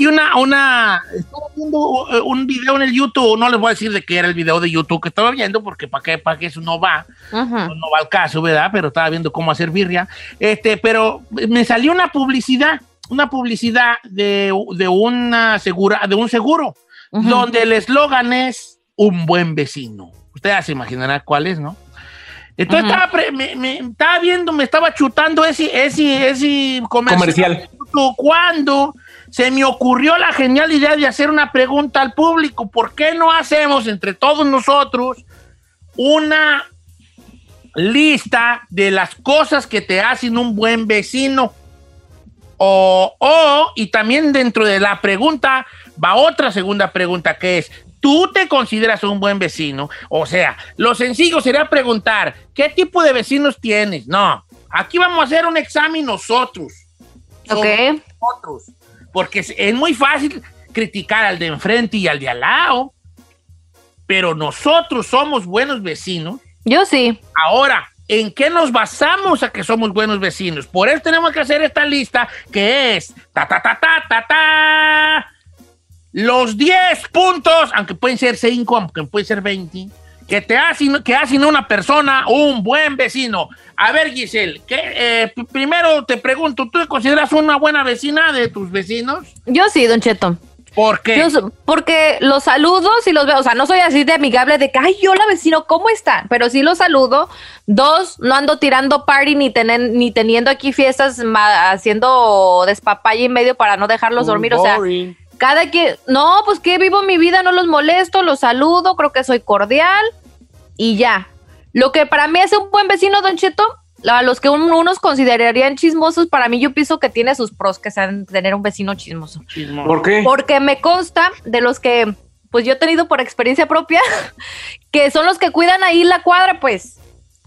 aquí una, una, estaba viendo eh, un video en el YouTube, no les voy a decir de qué era el video de YouTube que estaba viendo, porque para qué, para qué eso no va, no, no va al caso, ¿verdad? Pero estaba viendo cómo hacer birria. Este, pero me salió una publicidad, una publicidad de, de una segura, de un seguro, donde el eslogan es un buen vecino. Usted ya se imaginará cuál es, ¿no? Entonces estaba, pre- me, me- estaba viendo, me estaba chutando ese, ese, ese Comercial. Cuando se me ocurrió la genial idea de hacer una pregunta al público, ¿por qué no hacemos entre todos nosotros una lista de las cosas que te hacen un buen vecino? O, o, y también dentro de la pregunta va otra segunda pregunta que es, ¿tú te consideras un buen vecino? O sea, lo sencillo sería preguntar, ¿qué tipo de vecinos tienes? No, aquí vamos a hacer un examen nosotros. Ok. nosotros. Porque es, muy fácil criticar al de enfrente y al de al lado, pero nosotros somos buenos vecinos. Yo sí. Ahora, ¿en qué nos basamos a que somos buenos vecinos? Por eso tenemos que hacer esta lista que es ta ta ta ta ta ta los 10 puntos, aunque pueden ser 5, aunque pueden ser 20, que te hacen, que hacen una persona un buen vecino. A ver, Giselle, ¿qué, eh, primero te pregunto, ¿tú te consideras una buena vecina de tus vecinos? Yo sí, Don Cheto. ¿Por qué? Yo porque los saludo si los veo, o sea, no soy así de amigable de que, ay, hola vecino, ¿cómo están? Pero sí los saludo. Dos, no ando tirando party ni, tenen- ni teniendo aquí fiestas ma- haciendo despapalle en medio para no dejarlos dormir, o sea, cada quien, no, pues que vivo mi vida, no los molesto, los saludo, creo que soy cordial y ya. Lo que para mí es un buen vecino, Don Cheto, a los que un- unos considerarían chismosos, para mí yo pienso que tiene sus pros que sean tener un vecino chismoso. Chismoso. ¿Por qué? Porque me consta de los que, pues yo he tenido por experiencia propia, que son los que cuidan ahí la cuadra, pues.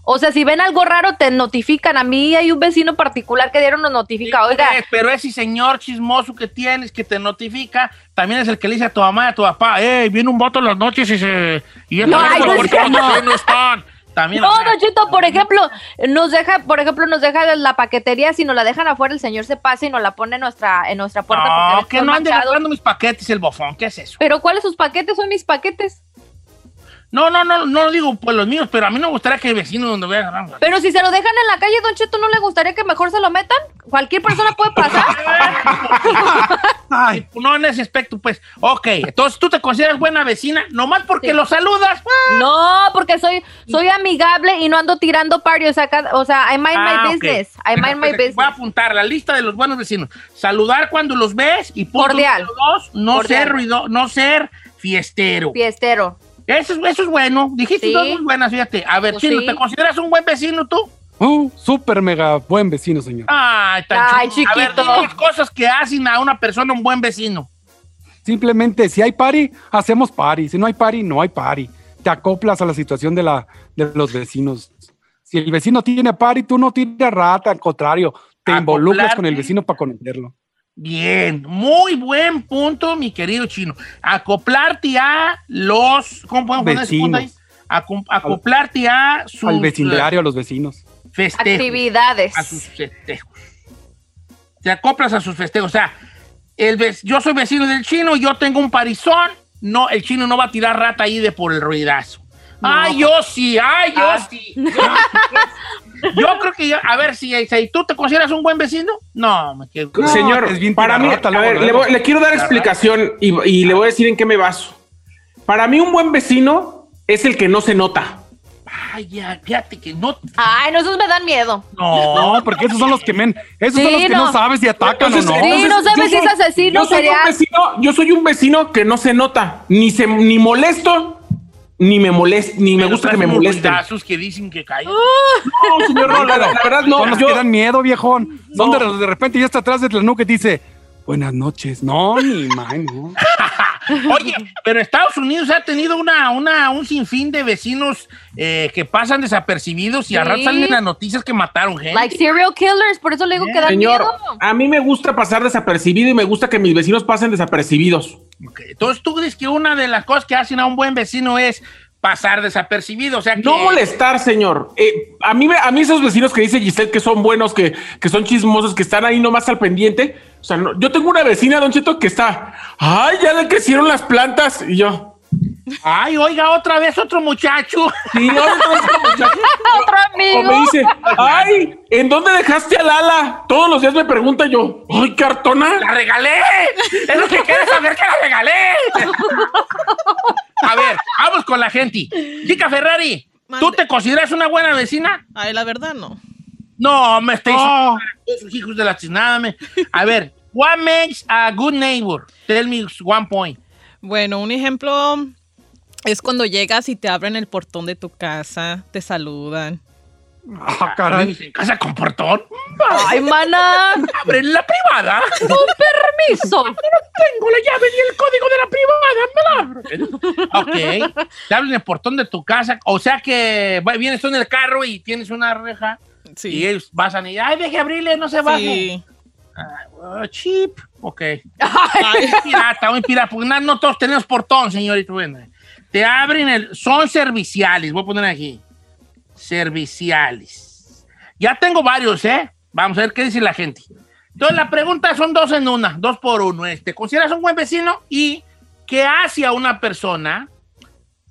O sea, si ven algo raro, te notifican. A mí hay un vecino particular que dieron nos notifica. Oiga, Eh, pero ese señor chismoso que tienes, que te notifica, también es el que le dice a tu mamá y a tu papá, eh, viene un voto en las noches y se... Y No, ay, no ¿por es los vecinos están? También, no, o sea, Don Cheto, por ejemplo, nos deja, por ejemplo, nos deja la paquetería, si nos la dejan afuera, el señor se pasa y nos la pone en nuestra, en nuestra puerta. No, que no ande mis paquetes el bofón, ¿qué es eso? Pero ¿cuáles sus paquetes? Son mis paquetes. No, no, no, no digo pues los míos, pero a mí no me gustaría que el vecino donde agarrar. Pero si se lo dejan en la calle, Don Cheto, ¿no le gustaría que mejor se lo metan? Cualquier persona puede pasar. Ay, no en ese aspecto, pues. Ok, entonces tú te consideras buena vecina, nomás porque Sí. lo saludas. No, porque soy, soy amigable y no ando tirando party. O sea, o sea I mind Ah, my ok. business. I mind my Entonces, Voy a business. apuntar la lista de los buenos vecinos. Saludar cuando los ves y punto Cordial. dos, no Cordial. ser ruido, no ser fiestero. Fiestero. Eso, es- eso es bueno. Dijiste Sí. dos muy buenas, fíjate. A ver, Pues Chino, sí. ¿te consideras un buen vecino tú? Uh, súper mega buen vecino, señor. Ay, tan Ay, chiquito. A ver, chiquito. dime las cosas que hacen a una persona un buen vecino. Simplemente, si hay party, hacemos party. Si no hay party, no hay party. Te acoplas a la situación de, la, de los vecinos. Si el vecino tiene party, tú no tienes rata, al contrario, te involucras con el vecino para conocerlo. Bien, muy buen punto, mi querido chino. Acoplarte a los. ¿Cómo podemos poner ese punto ahí? Acoplarte a sus al vecindario, a los vecinos. festejos. Actividades. A sus festejos. Te acoplas a sus festejos. O sea, el yo soy vecino del chino, yo tengo un parizón. No, el chino no va a tirar rata ahí de por el ruidazo. Ay, yo sí, ay, yo Ah. sí. Yo creo que yo, a ver si, si tú te consideras un buen vecino. No, me quedo. No, Señor, es bien para mí, a ver, le, luego. voy- le quiero dar explicación y, y le voy a decir en qué me baso. Para mí, un buen vecino es el que no se nota. Ay, ya, fíjate que no. Ay, no, esos me dan miedo. No, porque esos son los que men, esos son los que no. no. sabes si atacan Entonces, o no. Sí, entonces, no sabes yo si es asesino yo soy, un vecino, yo soy un vecino que no se nota, ni se ni molesto, ni me molest, ni me gusta que me molesten. ruidazos que dicen que caen. No, señor, no, la, la verdad no. son los yo- que dan miedo, viejón. Son No. de los de repente ya está atrás de la nuca y dice, buenas noches. No, ni man, no. Oye, pero Estados Unidos ha tenido una, una, un sinfín de vecinos eh, que pasan desapercibidos y a Sí. rato salen en las noticias que mataron gente. Like serial killers, por eso le digo que dan Señor, miedo. a mí me gusta pasar desapercibido y me gusta que mis vecinos pasen desapercibidos. Entonces tú crees que una de las cosas que hacen a un buen vecino es pasar desapercibido. O sea, que, No molestar, señor. Eh, a, mí, me- a mí esos vecinos que dice Giselle que son buenos, que, que son chismosos, que están ahí nomás al pendiente. O sea, no- yo tengo una vecina, Don Cheto, que está, ay, ya le crecieron las plantas. Y yo, Ay, oiga, otra vez otro muchacho. sí, otra vez esta muchacha. Otro O me amigo. dice, ay, ¿en dónde dejaste a Lala? Todos los días me pregunta yo, ay, cartona. ¡La regalé! Es lo que quieres saber que la regalé. A ver, vamos con la gente. Chica Ferrari, ¿tú te consideras una buena vecina? Ay, la verdad no. No, me estáis Oh. sus hijos de la chisnada. me- A ver, what makes a good neighbor? Tell me one point. Bueno, un ejemplo es cuando llegas y te abren el portón de tu casa, te saludan. Ah, caray. ¿En casa con portón? Ay, mana. ¿Abren la privada? Con permiso. Tengo la llave y el código de la privada, me la abren. Ok, te abren el portón de tu casa, o sea que vienes tú en el carro y tienes una reja y Sí. ellos pasan y, ay, deje abrirle, no se baje. Sí. Ah, cheap, ok. Ay, Pirata, muy pirata, porque no, no todos tenemos portón, señorita. Bueno, te abren el, son serviciales, voy a poner aquí, serviciales. Ya tengo varios, ¿eh? Vamos a ver qué dice la gente. Entonces la pregunta son dos en una, dos por uno. Este, ¿consideras un buen vecino? ¿Y qué hace a una persona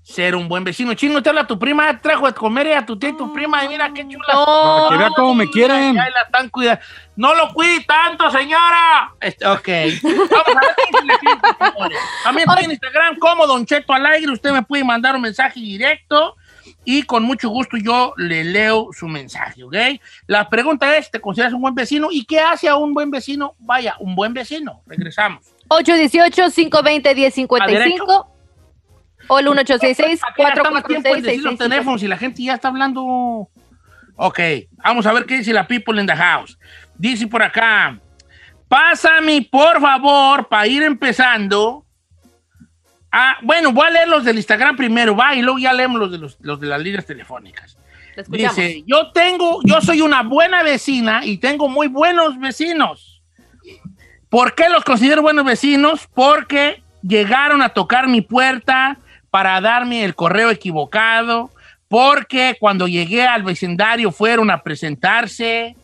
ser un buen vecino? Chino, te habla tu prima, trajo de comer y a tu tía y tu prima, y mira qué chula. No. Para que vea cómo me quieren. Ay, la están cuidando. No lo cuide tanto, señora. Este, ok. Vamos a ver. También estoy en Instagram como Don Cheto al aire. Usted me puede mandar un mensaje directo y con mucho gusto yo le leo su mensaje, ¿ok? La pregunta es, ¿te consideras un buen vecino? ¿Y qué hace a un buen vecino? Vaya, un buen vecino. Regresamos. 818-520-1055 o el ¿Para qué gastamos tiempo en decir los 1866 teléfonos y la gente ya está hablando? Ok, vamos a ver qué dice la people in the house. Dice por acá, pásame por favor para ir empezando. Ah, bueno, voy a leer los del Instagram primero, va, y luego ya leemos los de, los, los de las líneas telefónicas. Dice, yo tengo, yo soy una buena vecina y tengo muy buenos vecinos. ¿Por qué los considero buenos vecinos? Porque llegaron a tocar mi puerta para darme el correo equivocado, porque cuando llegué al vecindario fueron a presentarse.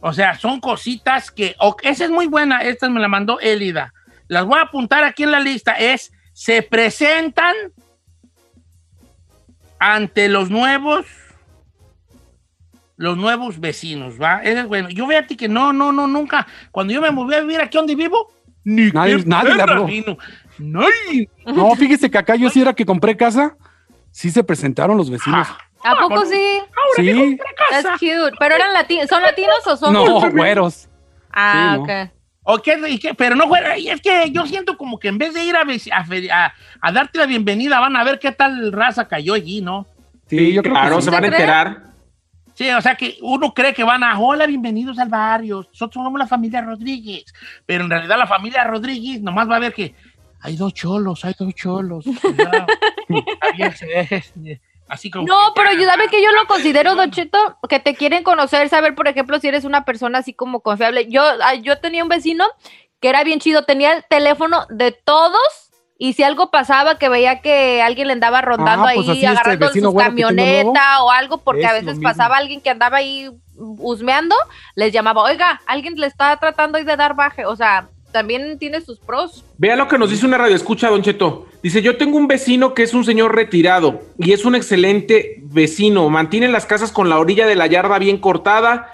O sea, son cositas que... esa es muy buena, esta me la mandó Elida. Las voy a apuntar aquí en la lista. Es, se presentan ante los nuevos los nuevos vecinos, ¿va? Ese es bueno. Yo veo a ti que no, no, no, nunca. Cuando yo me moví a vivir aquí donde vivo, ni Nadie- qué nadie le habló. Nadie. No, fíjese que acá yo sí era que compré casa, sí se presentaron los vecinos. ¿A poco sí? Sí, That's cute. ¿Pero eran latinos? ¿Son latinos o son? no, güeros. Ah, Sí, no. ok. ¿O qué? ¿Y qué? Pero no fuera. y Es que yo siento como que en vez de ir a, veci- a, fe- a- a darte la bienvenida, van a ver qué tal raza cayó allí, ¿no? Sí, yo creo claro, que sí. se van a enterar. Sí, o sea que uno cree que van a, hola, bienvenidos al barrio, nosotros somos la familia Rodríguez, pero en realidad la familia Rodríguez nomás va a ver que hay dos cholos, hay dos cholos. cuidado. Así como No, que pero ya- ¿sabe que yo lo considero, Don Cheto? Que te quieren conocer, saber, por ejemplo, si eres una persona así como confiable. Yo, yo tenía un vecino que era bien chido, tenía el teléfono de todos y si algo pasaba, que veía que alguien le andaba rondando Ah, pues ahí, este agarrando su camioneta o algo, porque a Es veces pasaba alguien que andaba ahí husmeando, les llamaba, oiga, alguien le está tratando ahí de dar baje. O sea, también tiene sus pros. Vea lo que nos dice una radio escucha, Don Cheto. Dice, yo tengo un vecino que es un señor retirado y es un excelente vecino. Mantiene las casas con la orilla de la yarda bien cortada.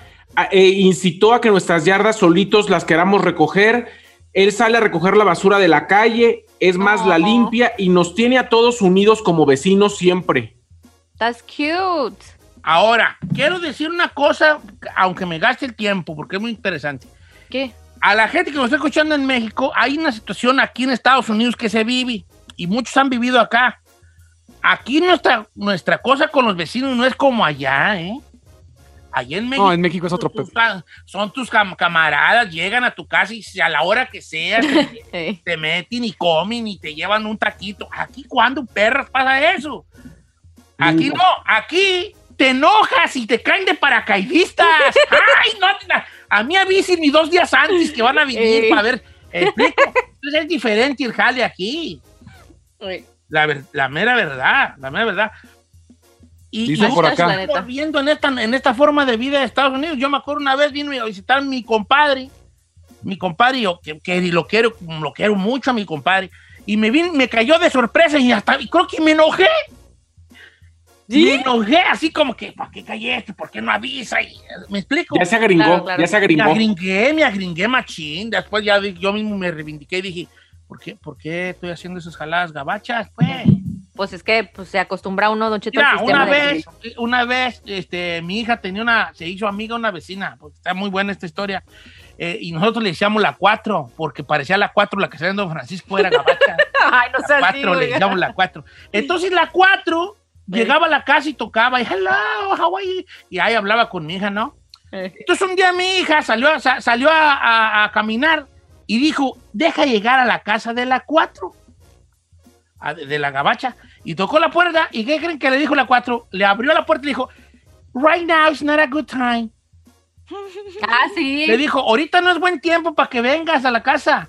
e incitó a que nuestras yardas solitos las queramos recoger. Él sale a recoger la basura de la calle, es más, la limpia y nos tiene a todos unidos como vecinos siempre. That's cute. Ahora, quiero decir una cosa, aunque me gaste el tiempo, porque es muy interesante. ¿Qué? A la gente que nos está escuchando en México, hay una situación aquí en Estados Unidos que se vive y muchos han vivido acá. Aquí nuestra, nuestra cosa con los vecinos no es como allá, ¿eh? Allá en México. No, en México es otro tus Son tus cam- camaradas, llegan a tu casa y a la hora que sea te, te meten y comen y te llevan un taquito. Aquí, ¿cuándo perras pasa eso? Aquí no, aquí te enojas y te caen de paracaidistas. ¡Ay, no! A mí avisen ni dos días antes que van a venir para ver. Explico. Entonces es diferente el jale aquí. La, ver- la mera verdad, la mera verdad. Y, Dice y por acá. se está viendo en esta, en esta forma de vida de Estados Unidos. Yo me acuerdo una vez vino a visitar mi compadre, mi compadre, yo, que, que lo quiero, lo quiero mucho a mi compadre, y me vin- me cayó de sorpresa y hasta y creo que me enojé. Me enojé así como que, ¿por qué callaste? ¿Por qué no avisa? Y, ¿Me explico? Ya se agringó, Claro, claro. ya se Me agringó. agringué, me agringué machín. Después ya yo mismo me reivindiqué y dije, ¿por qué, ¿por qué estoy haciendo esas jaladas gabachas? Pues, Pues es que pues, se acostumbra uno, Don Cheto, mira, al sistema una de vez, una vez, este, mi hija tenía una, se hizo amiga una vecina, porque está muy buena esta historia. eh, y nosotros le decíamos la 4, porque parecía la 4 la que salía en Don Francisco, era gabacha. Ay, no la seas 4, le decíamos la 4. Entonces la 4 llegaba a la casa y tocaba, y hello, how are you?" Y ahí hablaba con mi hija, ¿no? güey. Entonces un día mi hija salió, salió a, a- a caminar y dijo, deja llegar a la casa de la 4, a- de, la gabacha, y tocó la puerta, ¿y qué creen que le dijo la 4? Le abrió la puerta y le dijo, right now is not a good time. Ah, sí. Le dijo, ahorita no es buen tiempo para que vengas a la casa.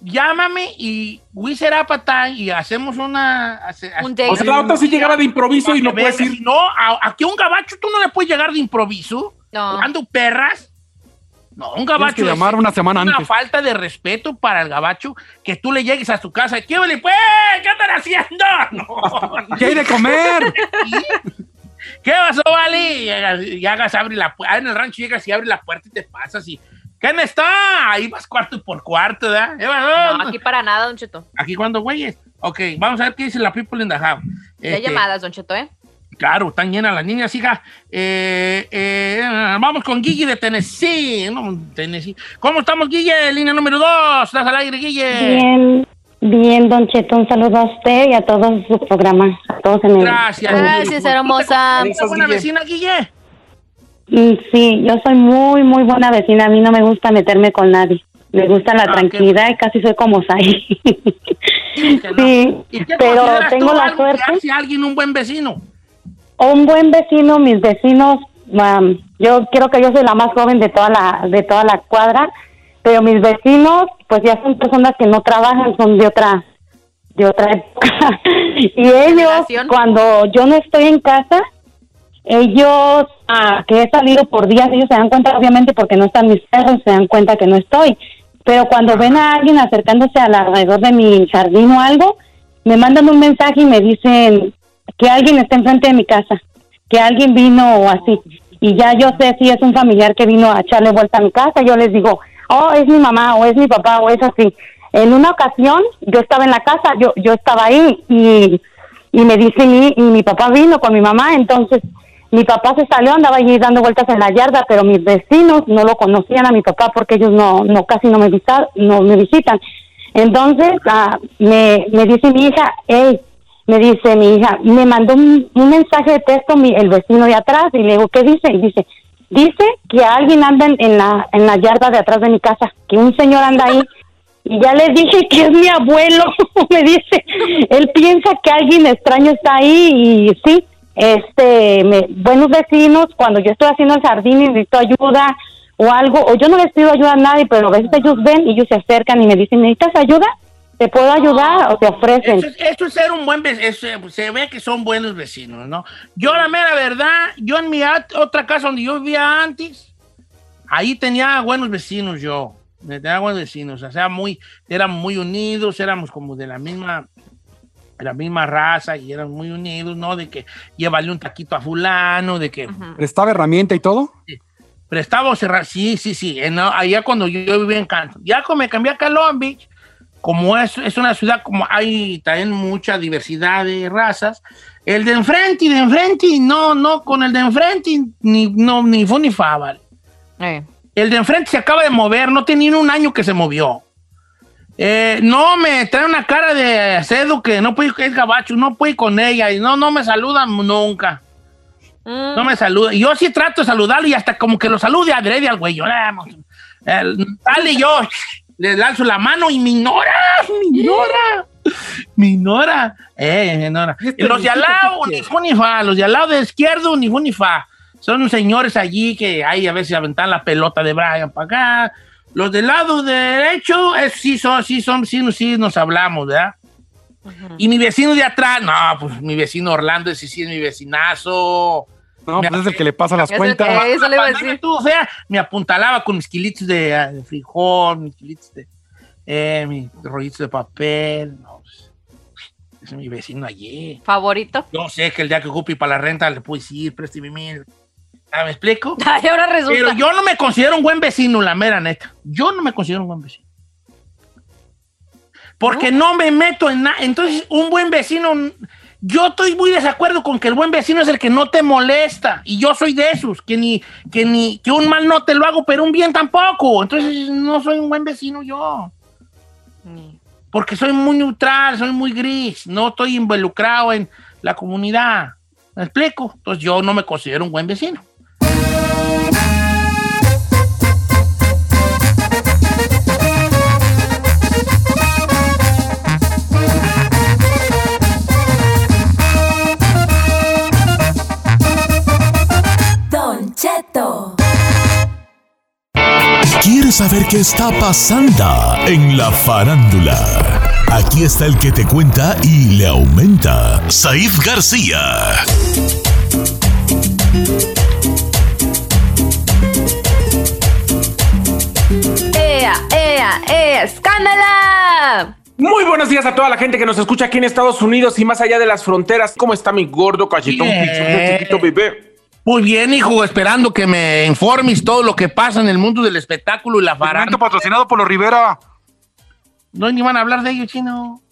Llámame y we set up a time y hacemos una... hace- Un. O sea, la otra sí llegaba de improviso y no puedes ir. No, aquí a un gabacho tú no le puedes llegar de improviso. No. Jugando perras. No, un Tienes gabacho que es llamar una semana una antes. falta de respeto para el gabacho que tú le llegues a su casa. ¿Qué huele, pues? ¿Qué están haciendo? No. ¿Qué hay de comer? ¿Qué pasó, Vali? Y hagas- Y hagas, abre la puerta. En el rancho llegas y abre la puerta y te pasas y. ¿Quién está? Ahí vas cuarto por cuarto, ¿verdad? ¿Qué pasó? No, aquí para nada, Don Cheto. Aquí cuando güeyes. Ok, vamos a ver qué dice la people in the house. Ya Este, llamadas, Don Cheto, ¿eh? Claro, están llenas las niñas, hija. Eh, eh, vamos con Guille de Tennessee. No, Tennessee. ¿Cómo estamos, Guille? Línea número dos. ¿Estás al aire, Guille? Bien, bien, Don Cheto, un saludo a usted y a todo su programa, a todos en el... Gracias. Gracias, hermosa. ¿Tú te consideras buena vecina, Guille? Mm, Sí, yo soy muy, muy buena vecina, a mí no me gusta meterme con nadie, me gusta la Ah, tranquilidad y casi soy como Sai. que no. sí, ¿Y qué pero tengo tú la suerte, hace alguien un buen vecino? Un buen vecino, mis vecinos, um, yo creo que yo soy la más joven de toda la, de toda la cuadra, pero mis vecinos, pues ya son personas que no trabajan, son de otra, de otra época. y ellos, cuando yo no estoy en casa, ellos, ah, que he salido por días, ellos se dan cuenta, obviamente, porque no están mis perros, se dan cuenta que no estoy. Pero cuando ven a alguien acercándose al alrededor de mi jardín o algo, me mandan un mensaje y me dicen que alguien está enfrente de mi casa, que alguien vino o así. Y ya yo sé si es un familiar que vino a echarle vuelta a mi casa, yo les digo, oh, es mi mamá o es mi papá o es así. En una ocasión yo estaba en la casa, yo yo estaba ahí y, y me dice mi, y mi papá vino con mi mamá, entonces mi papá se salió, andaba allí dando vueltas en la yarda, pero mis vecinos no lo conocían a mi papá porque ellos no, no casi no me, visa- no me visitan. Entonces ah, me, me dice mi hija, hey, me dice mi hija, me mandó un, un mensaje de texto mi, el vecino de atrás y le digo, ¿qué dice? Y dice, dice que alguien anda en, en la, en la yarda de atrás de mi casa, que un señor anda ahí. Y ya le dije que es mi abuelo, me dice, él piensa que alguien extraño está ahí y sí, este, me, buenos vecinos, cuando yo estoy haciendo el jardín y necesito ayuda o algo, o yo no les pido ayuda a nadie, pero a veces ellos ven y ellos se acercan y me dicen, ¿necesitas ayuda? ¿Te puedo ayudar? O te ofrecen. Eso es, eso es ser un buen vecino. Se ve que son buenos vecinos, ¿no? Yo, la mera verdad, yo en mi otra casa donde yo vivía antes, ahí tenía buenos vecinos yo. Tenía buenos vecinos. O sea, muy, éramos muy unidos, éramos como de la misma de la misma raza y eran muy unidos, ¿no? De que llévale un taquito a fulano, de que Ujú. ¿Prestaba herramienta y todo? Prestaba cerrar, sí, sí, sí. En- allá cuando yo vivía en Canton. Ya como me cambié a Long Beach, como es, es una ciudad como hay también mucha diversidad de razas, el de enfrente y de enfrente, no, no, con el de enfrente ni, no, ni fu ni fa, vale. Eh. El de enfrente se acaba de mover, no tenía ni un año que se movió. Eh, no me trae una cara de cedo que no puede, es gabacho, no puede con ella y no, no me saludan nunca. Mm. No me saluda. Yo sí trato de saludarlo y hasta como que lo salude adrede al güey. Yo, "Ah, mo- el- dale yo, le lanzo la mano y me ignora, me ignora, me ignora. Eh, me ignora. ¿Y este los de al lado, ni quiere? fu ni fa. Los de al lado de izquierdo, ni fu ni fa. Son señores allí que hay a veces aventan la pelota de Brian para acá. Los del lado derecho, es, sí son, sí son, sí, sí nos hablamos, ¿verdad? Y mi vecino de atrás, no, pues mi vecino Orlando, ese sí es mi vecinazo. No, Me- pues es el que le pasa las cuentas. que- Eso le iba a decir. tú, o sea, me apuntalaba con mis kilitos de, ah, de frijol, mis kilitos de, eh, mis rollitos de papel. No, pues, ese es mi vecino allí. Favorito. Yo sé que el día que ocupe para la renta le puedo decir, préstame mil. Ah, ¿Me explico? Ay, ahora resulta. Pero yo no me considero un buen vecino, la mera neta. Yo no me considero un buen vecino. Porque no, me meto en nada. Entonces, un buen vecino, yo estoy muy desacuerdo con que el buen vecino es el que no te molesta. Y yo soy de esos, que ni, que ni, que un mal no te lo hago, pero un bien tampoco. Entonces, no soy un buen vecino yo. Porque soy muy neutral, soy muy gris. No estoy involucrado en la comunidad. ¿Me explico? Entonces, yo no me considero un buen vecino. ¿Quieres saber qué está pasando en la farándula? Aquí está el que te cuenta y le aumenta, Said García. ¡Ea, ea, ea! ¡Escándala! Muy buenos días a toda la gente que nos escucha aquí en Estados Unidos y más allá de las fronteras. ¿Cómo está mi gordo cachetón pichudo, chiquito bebé? Muy bien, hijo, esperando que me informes todo lo que pasa en el mundo del espectáculo y la Segmento farándula. patrocinado por los Rivera. No ni van a hablar de ello, chino.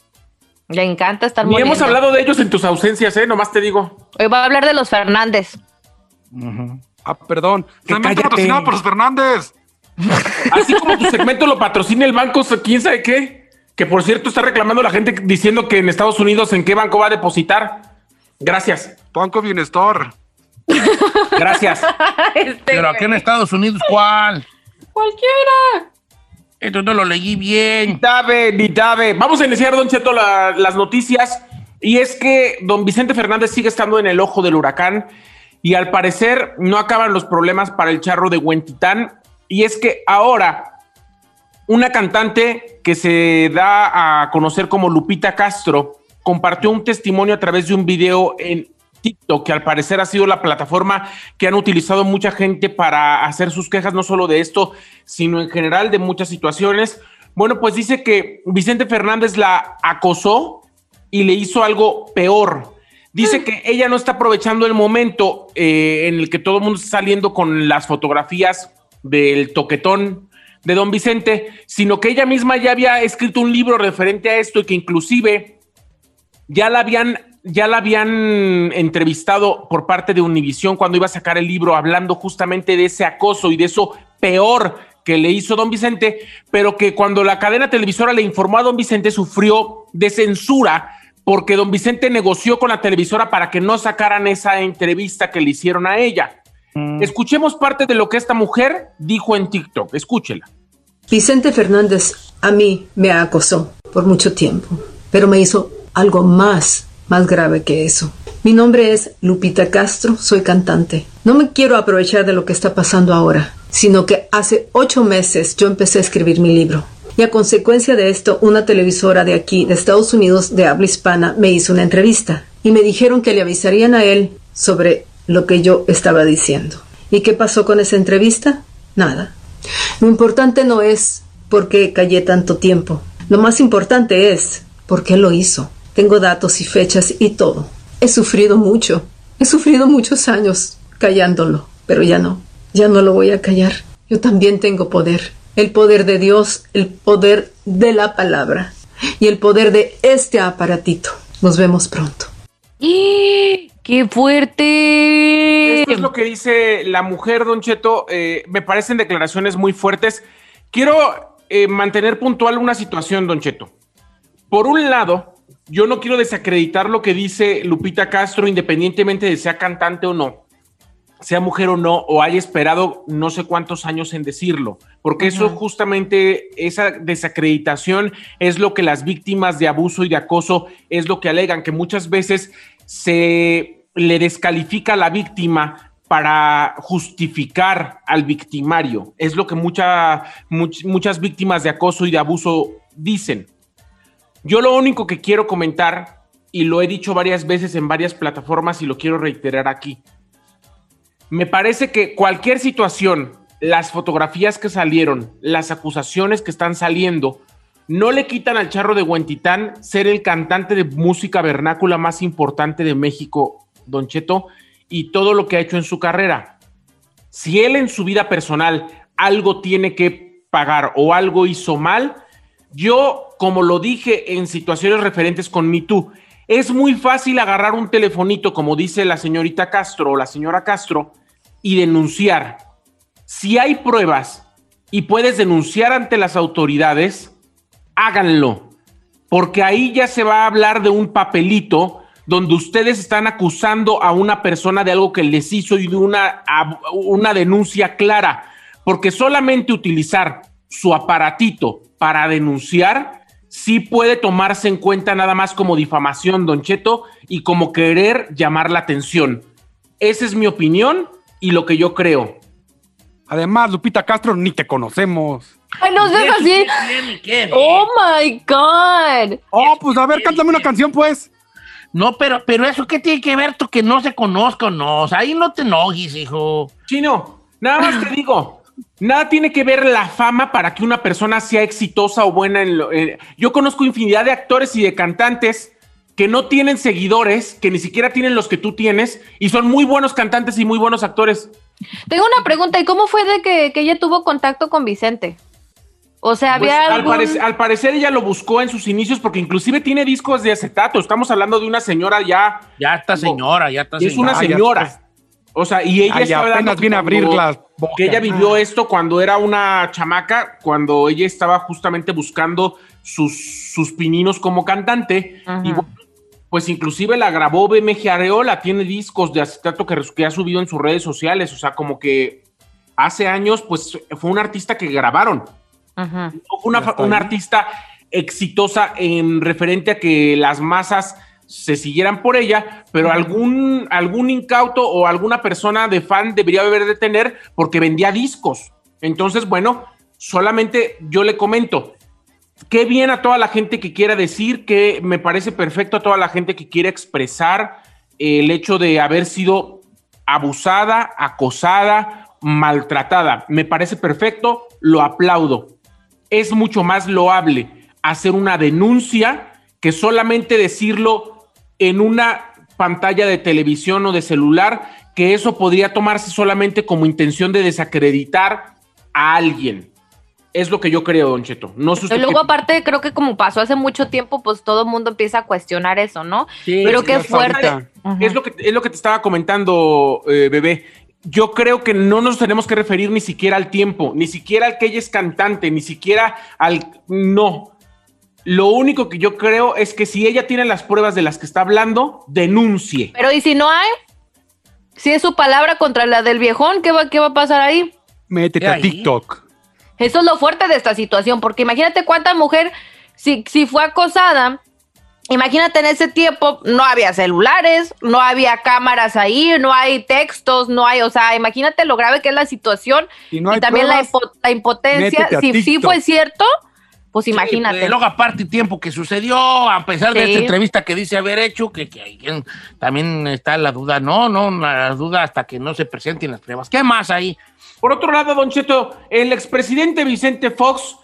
Le encanta estar moliendo. hemos hablado de ellos en tus ausencias, ¿eh? Nomás te digo. Hoy va a hablar de los Fernández. Ah, perdón. Segmento patrocinado por los Fernández. Así como tu segmento lo patrocina el banco, quién sabe qué. Que por cierto está reclamando la gente diciendo que en Estados Unidos en qué banco va a depositar. Gracias, Banco Bienestar. Gracias. Este, Pero aquí en Estados Unidos, ¿cuál? Cualquiera. Esto no lo leí bien. Ni Dabe. Vamos a iniciar, Don Cheto, la- las noticias. Y es que don Vicente Fernández sigue estando en el ojo del huracán y al parecer no acaban los problemas para el charro de Huentitán. Y es que ahora una cantante que se da a conocer como Lupita Castro compartió un testimonio a través de un video en TikTok, que al parecer ha sido la plataforma que han utilizado mucha gente para hacer sus quejas, no solo de esto, sino en general de muchas situaciones. Bueno, pues dice que Vicente Fernández la acosó y le hizo algo peor. Dice que ella no está aprovechando el momento eh, en el que todo el mundo está saliendo con las fotografías del toquetón de don Vicente, sino que ella misma ya había escrito un libro referente a esto y que inclusive ya la habían, ya la habían entrevistado por parte de Univisión cuando iba a sacar el libro hablando justamente de ese acoso y de eso peor que le hizo don Vicente, pero que cuando la cadena televisora le informó a don Vicente sufrió de censura porque don Vicente negoció con la televisora para que no sacaran esa entrevista que le hicieron a ella. Escuchemos parte de lo que esta mujer dijo en TikTok. Escúchela. Vicente Fernández a mí me acosó por mucho tiempo, pero me hizo algo más, más grave que eso. Mi nombre es Lupita Castro, soy cantante. No me quiero aprovechar de lo que está pasando ahora, sino que hace ocho meses yo empecé a escribir mi libro. Y a consecuencia de esto, una televisora de aquí, de Estados Unidos, de habla hispana, me hizo una entrevista. Y me dijeron que le avisarían a él sobre lo que yo estaba diciendo. ¿Y qué pasó con esa entrevista? Nada. Lo importante no es por qué callé tanto tiempo. Lo más importante es por qué lo hizo. Tengo datos y fechas y todo. He sufrido mucho. He sufrido muchos años callándolo, pero ya no. Ya no lo voy a callar. Yo también tengo poder. El poder de Dios, el poder de la palabra y el poder de este aparatito. Nos vemos pronto. ¡Qué fuerte! Esto es lo que dice la mujer, Don Cheto. Eh, me parecen declaraciones muy fuertes. Quiero eh, mantener puntual una situación, Don Cheto. Por un lado, yo no quiero desacreditar lo que dice Lupita Castro, independientemente de sea cantante o no, sea mujer o no, o haya esperado no sé cuántos años en decirlo, porque eso justamente, esa desacreditación es lo que las víctimas de abuso y de acoso es lo que alegan, que muchas veces se le descalifica a la víctima para justificar al victimario. Es lo que mucha- much- muchas víctimas de acoso y de abuso dicen. Yo lo único que quiero comentar, y lo he dicho varias veces en varias plataformas y lo quiero reiterar aquí, me parece que cualquier situación, las fotografías que salieron, las acusaciones que están saliendo, no le quitan al charro de Huentitán ser el cantante de música vernácula más importante de México, Don Cheto, y todo lo que ha hecho en su carrera. Si él en su vida personal algo tiene que pagar o algo hizo mal, yo, como lo dije en situaciones referentes con Me Too, es muy fácil agarrar un telefonito, como dice la señorita Castro o la señora Castro, y denunciar. Si hay pruebas y puedes denunciar ante las autoridades, háganlo, porque ahí ya se va a hablar de un papelito donde ustedes están acusando a una persona de algo que les hizo y de una, una denuncia clara, porque solamente utilizar su aparatito para denunciar sí puede tomarse en cuenta nada más como difamación, don Cheto, y como querer llamar la atención. Esa es mi opinión y lo que yo creo. Además, Lupita Castro, ni te conocemos. Ay, no seas así. Oh my God. Oh, pues a ver, cántame una canción, pues. No, pero, pero eso qué tiene que ver tú que no se conozca o no. O sea, ahí no te enojes, hijo. Chino, nada más te digo. Nada tiene que ver la fama para que una persona sea exitosa o buena en lo. eh, yo conozco infinidad de actores y de cantantes que no tienen seguidores, que ni siquiera tienen los que tú tienes, y son muy buenos cantantes y muy buenos actores. Tengo una pregunta, ¿y cómo fue de que, que ella tuvo contacto con Vicente? O sea, Pues, había al, algún... parec- al parecer ella lo buscó en sus inicios porque inclusive tiene discos de acetato. Estamos hablando de una señora ya. Ya está señora, ya está Es una ya señora. O sea, y ella Ay, estaba apenas viene a abrir cuando- las bocas. Que ella vivió esto cuando era una chamaca, cuando ella estaba justamente buscando sus, sus pininos como cantante. Ajá. Y bueno, pues inclusive la grabó BMG Areola, tiene discos de acetato que, que ha subido en sus redes sociales. O sea, como que hace años, pues fue un artista que grabaron. Ajá. Una, una artista exitosa en referente a que las masas se siguieran por ella, pero algún, algún incauto o alguna persona de fan debería haber de tener porque vendía discos. Entonces, bueno, solamente yo le comento, qué bien a toda la gente que quiera decir, que me parece perfecto a toda la gente que quiere expresar el hecho de haber sido abusada, acosada, maltratada. Me parece perfecto, lo aplaudo. Es mucho más loable hacer una denuncia que solamente decirlo en una pantalla de televisión o de celular, que eso podría tomarse solamente como intención de desacreditar a alguien. Es lo que yo creo, Don Cheto. No Y luego, aparte, creo que como pasó hace mucho tiempo, pues todo el mundo empieza a cuestionar eso, ¿no? Sí, Pero sí, qué fuerte. Es lo que, es lo que te estaba comentando, eh, bebé. Yo creo que no nos tenemos que referir ni siquiera al tiempo, ni siquiera al que ella es cantante, ni siquiera al... No. Lo único que yo creo es que si ella tiene las pruebas de las que está hablando, denuncie. Pero ¿y si no hay? Si es su palabra contra la del viejón, ¿qué va, qué va a pasar ahí? Métete ¿Qué a? TikTok. Eso es lo fuerte de esta situación, porque imagínate cuánta mujer, si, si fue acosada, imagínate en ese tiempo, no había celulares, no había cámaras ahí, no hay textos, no hay, o sea, imagínate lo grave que es la situación Y no hay también la, pruebas, impo- la impotencia. Si sí TikTok. fue cierto, pues Sí, imagínate. pues, luego, aparte, tiempo que sucedió, a pesar de Sí. esta entrevista que dice haber hecho, que, que también está la duda. No, no, la duda hasta que no se presenten las pruebas. ¿Qué más ahí? Por otro lado, Don Cheto, el expresidente Vicente Fox,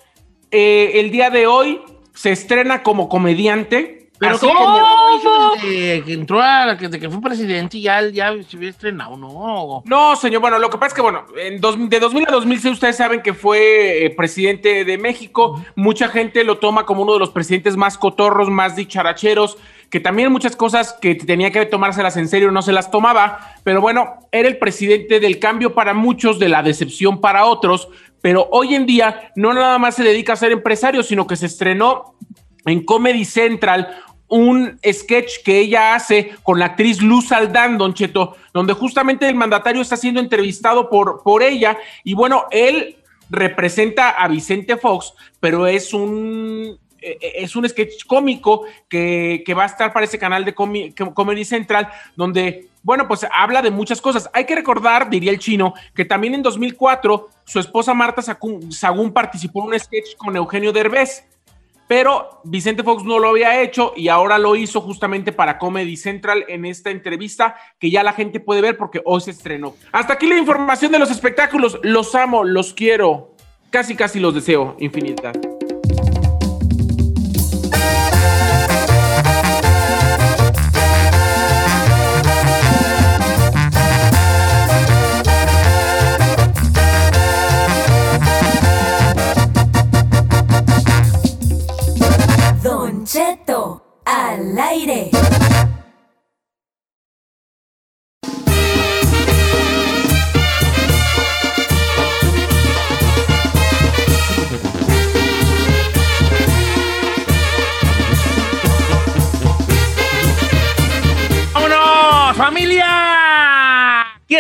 eh, el día de hoy, se estrena como comediante. Pero Así ¿cómo? que entró a, desde que fue presidente y ya, ya se había estrenado, ¿no? No, señor. Bueno, lo que pasa es que, bueno, en dos- de 2000 a 2006 ustedes saben que fue eh, presidente de México. Mucha gente lo toma como uno de los presidentes más cotorros, más dicharacheros, que también muchas cosas que tenía que tomárselas en serio no se las tomaba. Pero bueno, era el presidente del cambio para muchos, de la decepción para otros. Pero hoy en día no nada más se dedica a ser empresario, sino que se estrenó en Comedy Central un sketch que ella hace con la actriz Luz Aldán, Don Cheto, donde justamente el mandatario está siendo entrevistado por, por ella y bueno, él representa a Vicente Fox, pero es un eh, es un sketch cómico que, que va a estar para ese canal de Comedy Central, donde, bueno, pues habla de muchas cosas. Hay que recordar, diría el chino, que también en 2004 su esposa Marta Sagún participó en un sketch con Eugenio Derbez. Pero Vicente Fox no lo había hecho y ahora lo hizo justamente para Comedy Central en esta entrevista que ya la gente puede ver porque hoy se estrenó. Hasta aquí la información de los espectáculos. Los amo, los quiero. Casi, casi los deseo. Infinidad.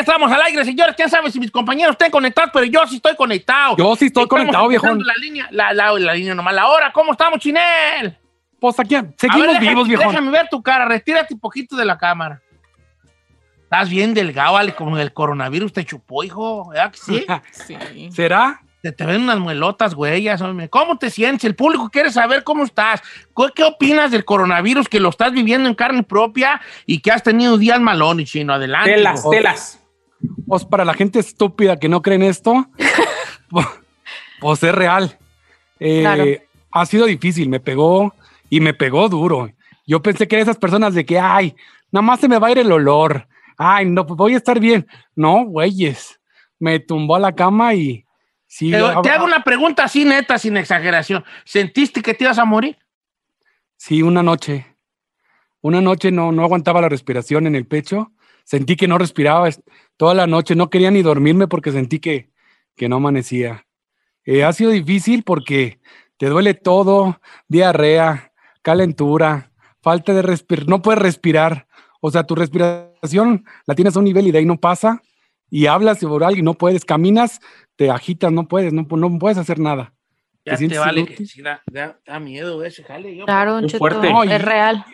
Estamos al aire, señores. ¿Quién sabe si mis compañeros estén conectados? Pero yo sí estoy conectado. Yo sí estoy Estamos conectado, viejón. La línea, la, la, la línea nomás, la hora. ¿Cómo estamos, Chinel? Pues aquí seguimos ver, vivos, viejón. Déjame ver tu cara, retírate un poquito de la cámara. Estás bien delgado, vale, como el coronavirus te chupó, hijo. ¿Verdad que sí? Sí. ¿Será? Te, te ven unas muelotas, güey. hombre. ¿Cómo te sientes? El público quiere saber cómo estás. ¿Qué, qué opinas del coronavirus que lo estás viviendo en carne propia y que has tenido días malones, chino? Adelante. Telas, hijo. telas. Pues para la gente estúpida que no cree en esto, pues, pues es real. Eh, Claro. Ha sido difícil, me pegó y me pegó duro. Yo pensé que esas personas de que, ay, nada más se me va a ir el olor. Ay, no, pues voy a estar bien. No, güeyes. Me tumbó a la cama y sí. Pero te hago una pregunta así, neta, sin exageración. ¿Sentiste que te ibas a morir? Sí, una noche. Una noche no, no aguantaba la respiración en el pecho. Sentí que no respiraba es- toda la noche. No quería ni dormirme porque sentí que, que no amanecía. Eh, ha sido difícil porque te duele todo, diarrea, calentura, falta de respirar, no puedes respirar. O sea, tu respiración la tienes a un nivel y de ahí no pasa. Y hablas por algo y no puedes, caminas, te agitas, no puedes, no, no puedes hacer nada. Ya ¿Te vale inútil? que sí da, da- da miedo ese jale. Yo, Claro, Muy Cheto, fuerte. No, y- es real.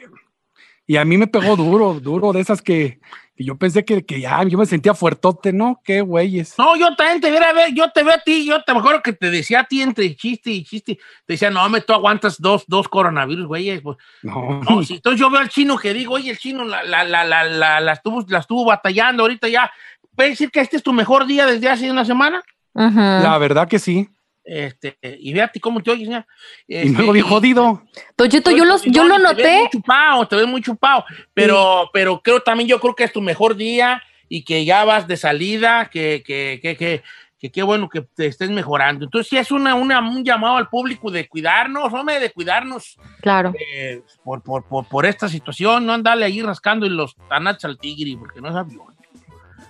Y a mí me pegó duro, duro, de esas que, yo pensé que, que ya, yo me sentía fuertote, ¿no? Qué güeyes. No, yo también te veo a ver, yo te veo a ti, yo te mejor que te decía a ti entre chiste y chiste, te decía, no, me tú aguantas dos, dos coronavirus, güey. Pues, No, no, si entonces yo veo al chino que digo, oye, el chino la, la, la, la, la, la estuvo, la estuvo batallando ahorita ya. ¿Puedes decir que este es tu mejor día desde hace una semana? La verdad que sí. Este, y ve a ti cómo te oyes. Y Este, luego bien jodido. Don Cheto, yo, los, yo lo Te ves noté. muy chupado, te ves muy chupado, pero, pero creo también, yo creo que es tu mejor día y que ya vas de salida, que, que, que, que, que qué bueno que te estés mejorando. Entonces, sí es una, una, un llamado al público de cuidarnos, hombre, de cuidarnos Claro. eh, por, por, por, por esta situación, no andarle ahí rascando en los tanaches al tigre, porque no es avión.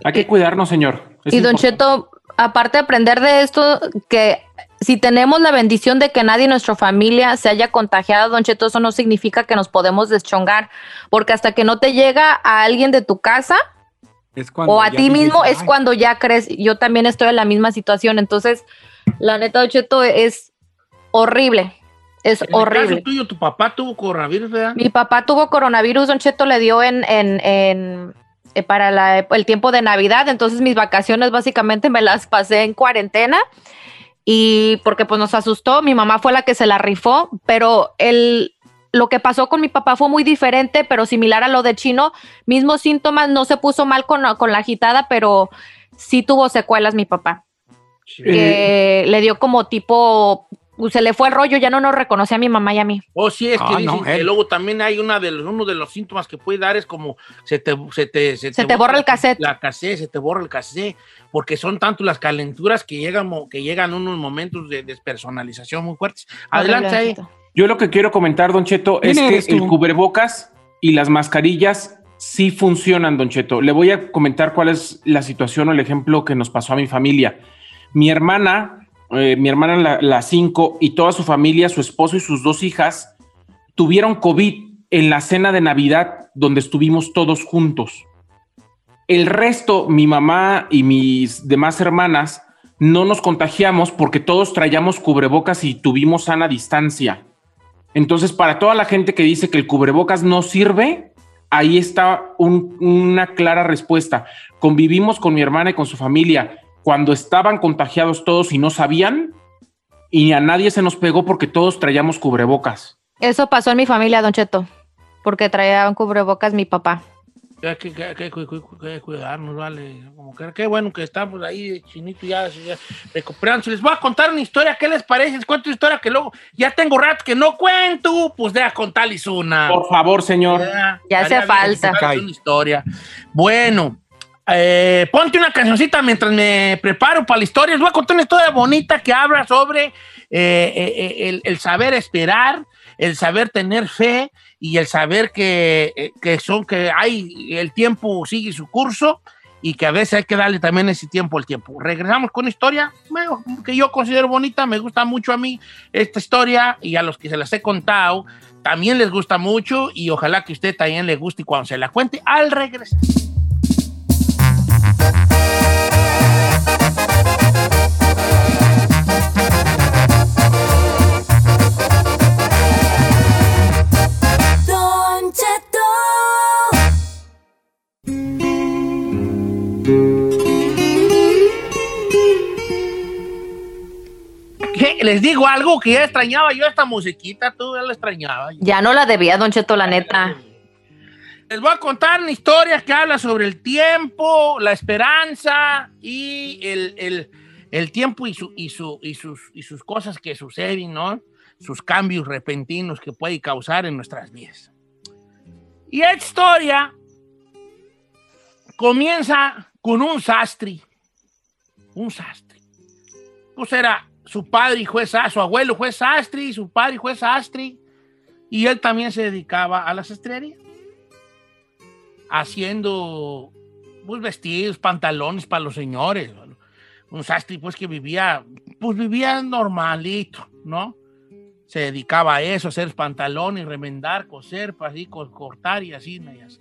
Hay que cuidarnos, señor. Es Y Don. Cheto, aparte de aprender de esto, que si tenemos la bendición de que nadie en nuestra familia se haya contagiado, Don Cheto, eso no significa que nos podemos deschongar, porque hasta que no te llega a alguien de tu casa Es cuando o a ya ti dices, mismo, es cuando ya crees. Yo también estoy en la misma situación, entonces, la neta, Don Cheto, es horrible. Es En el horrible. caso tuyo, tu papá tuvo coronavirus, ¿verdad? Mi papá tuvo coronavirus, Don Cheto le dio en, en, en, eh, para la- el tiempo de Navidad, entonces mis vacaciones básicamente me las pasé en cuarentena y porque pues nos asustó, mi mamá fue la que se la rifó, pero el, lo que pasó con mi papá fue muy diferente, pero similar a lo de Chino, mismos síntomas, no se puso mal con, la- con la agitada, pero sí tuvo secuelas mi papá, que le dio como tipo, se le fue el rollo, ya no nos reconocía a mi mamá y a mí. O sí, es que Ah, dicen no, que luego también hay una de los, uno de los síntomas que puede dar es como se te, se te, Se te borra el cassette. La cassette, se te borra el cassette, porque son tanto las calenturas que llegan, que llegan unos momentos de despersonalización muy fuertes. Adelante ahí. Don Cheto. Yo lo que quiero comentar, Don Cheto, ¿Quién es que tú? el cubrebocas y las mascarillas sí funcionan, Don Cheto. Le voy a comentar cuál es la situación o el ejemplo que nos pasó a mi familia. Mi hermana, eh, mi hermana la, la cinco y toda su familia, su esposo y sus dos hijas, tuvieron COVID en la cena de Navidad donde estuvimos todos juntos. El resto, mi mamá y mis demás hermanas, no nos contagiamos porque todos traíamos cubrebocas y tuvimos sana distancia. Entonces, para toda la gente que dice que el cubrebocas no sirve, ahí está un- una clara respuesta. Convivimos con mi hermana y con su familia cuando estaban contagiados todos y no sabían, y a nadie se nos pegó porque todos traíamos cubrebocas. Eso pasó en mi familia, Don Cheto, porque traían cubrebocas mi papá. Hay que, que- que- que- que- que cuidarnos, vale. Como que qué bueno que estamos ahí, chinito, ya, ya recuperándose. Les voy a contar una historia. ¿Qué les parece? Les cuento una historia que luego ya tengo rato que no cuento. Pues deja contarles una. Por favor, señor. Ya hace falta. una historia. Bueno, eh, ponte una cancioncita mientras me preparo para la historia. Les voy a contar una historia bonita que habla sobre eh, eh, eh, el, el saber esperar, el saber tener fe y el saber que, eh, que son que hay el tiempo sigue su curso y que a veces hay que darle también ese tiempo al tiempo. Regresamos con una historia que yo considero bonita, me gusta mucho a mí esta historia y a los que se las he contado también les gusta mucho y ojalá que a usted también le guste cuando se la cuente al regresar. ¿Qué? Les digo algo que ya extrañaba yo esta musiquita, tú ya la extrañaba. Ya no la debía, Don Cheto, la neta. Les voy a contar una historia que habla sobre el tiempo, la esperanza y el, el- el tiempo y, su, y, su, y, sus, y sus cosas que suceden, ¿no? Sus cambios repentinos que puede causar en nuestras vidas. Y esta historia comienza con un sastre. Un sastre. Pues era su padre y sa- su abuelo fue sastre, y su padre fue sastre. Y él también se dedicaba a la sastrería haciendo pues, vestidos, pantalones para los señores. Un sastre pues que vivía, pues vivía normalito, ¿no? Se dedicaba a eso, a hacer pantalones, remendar, coser, pues, así, co- cortar y así, y así.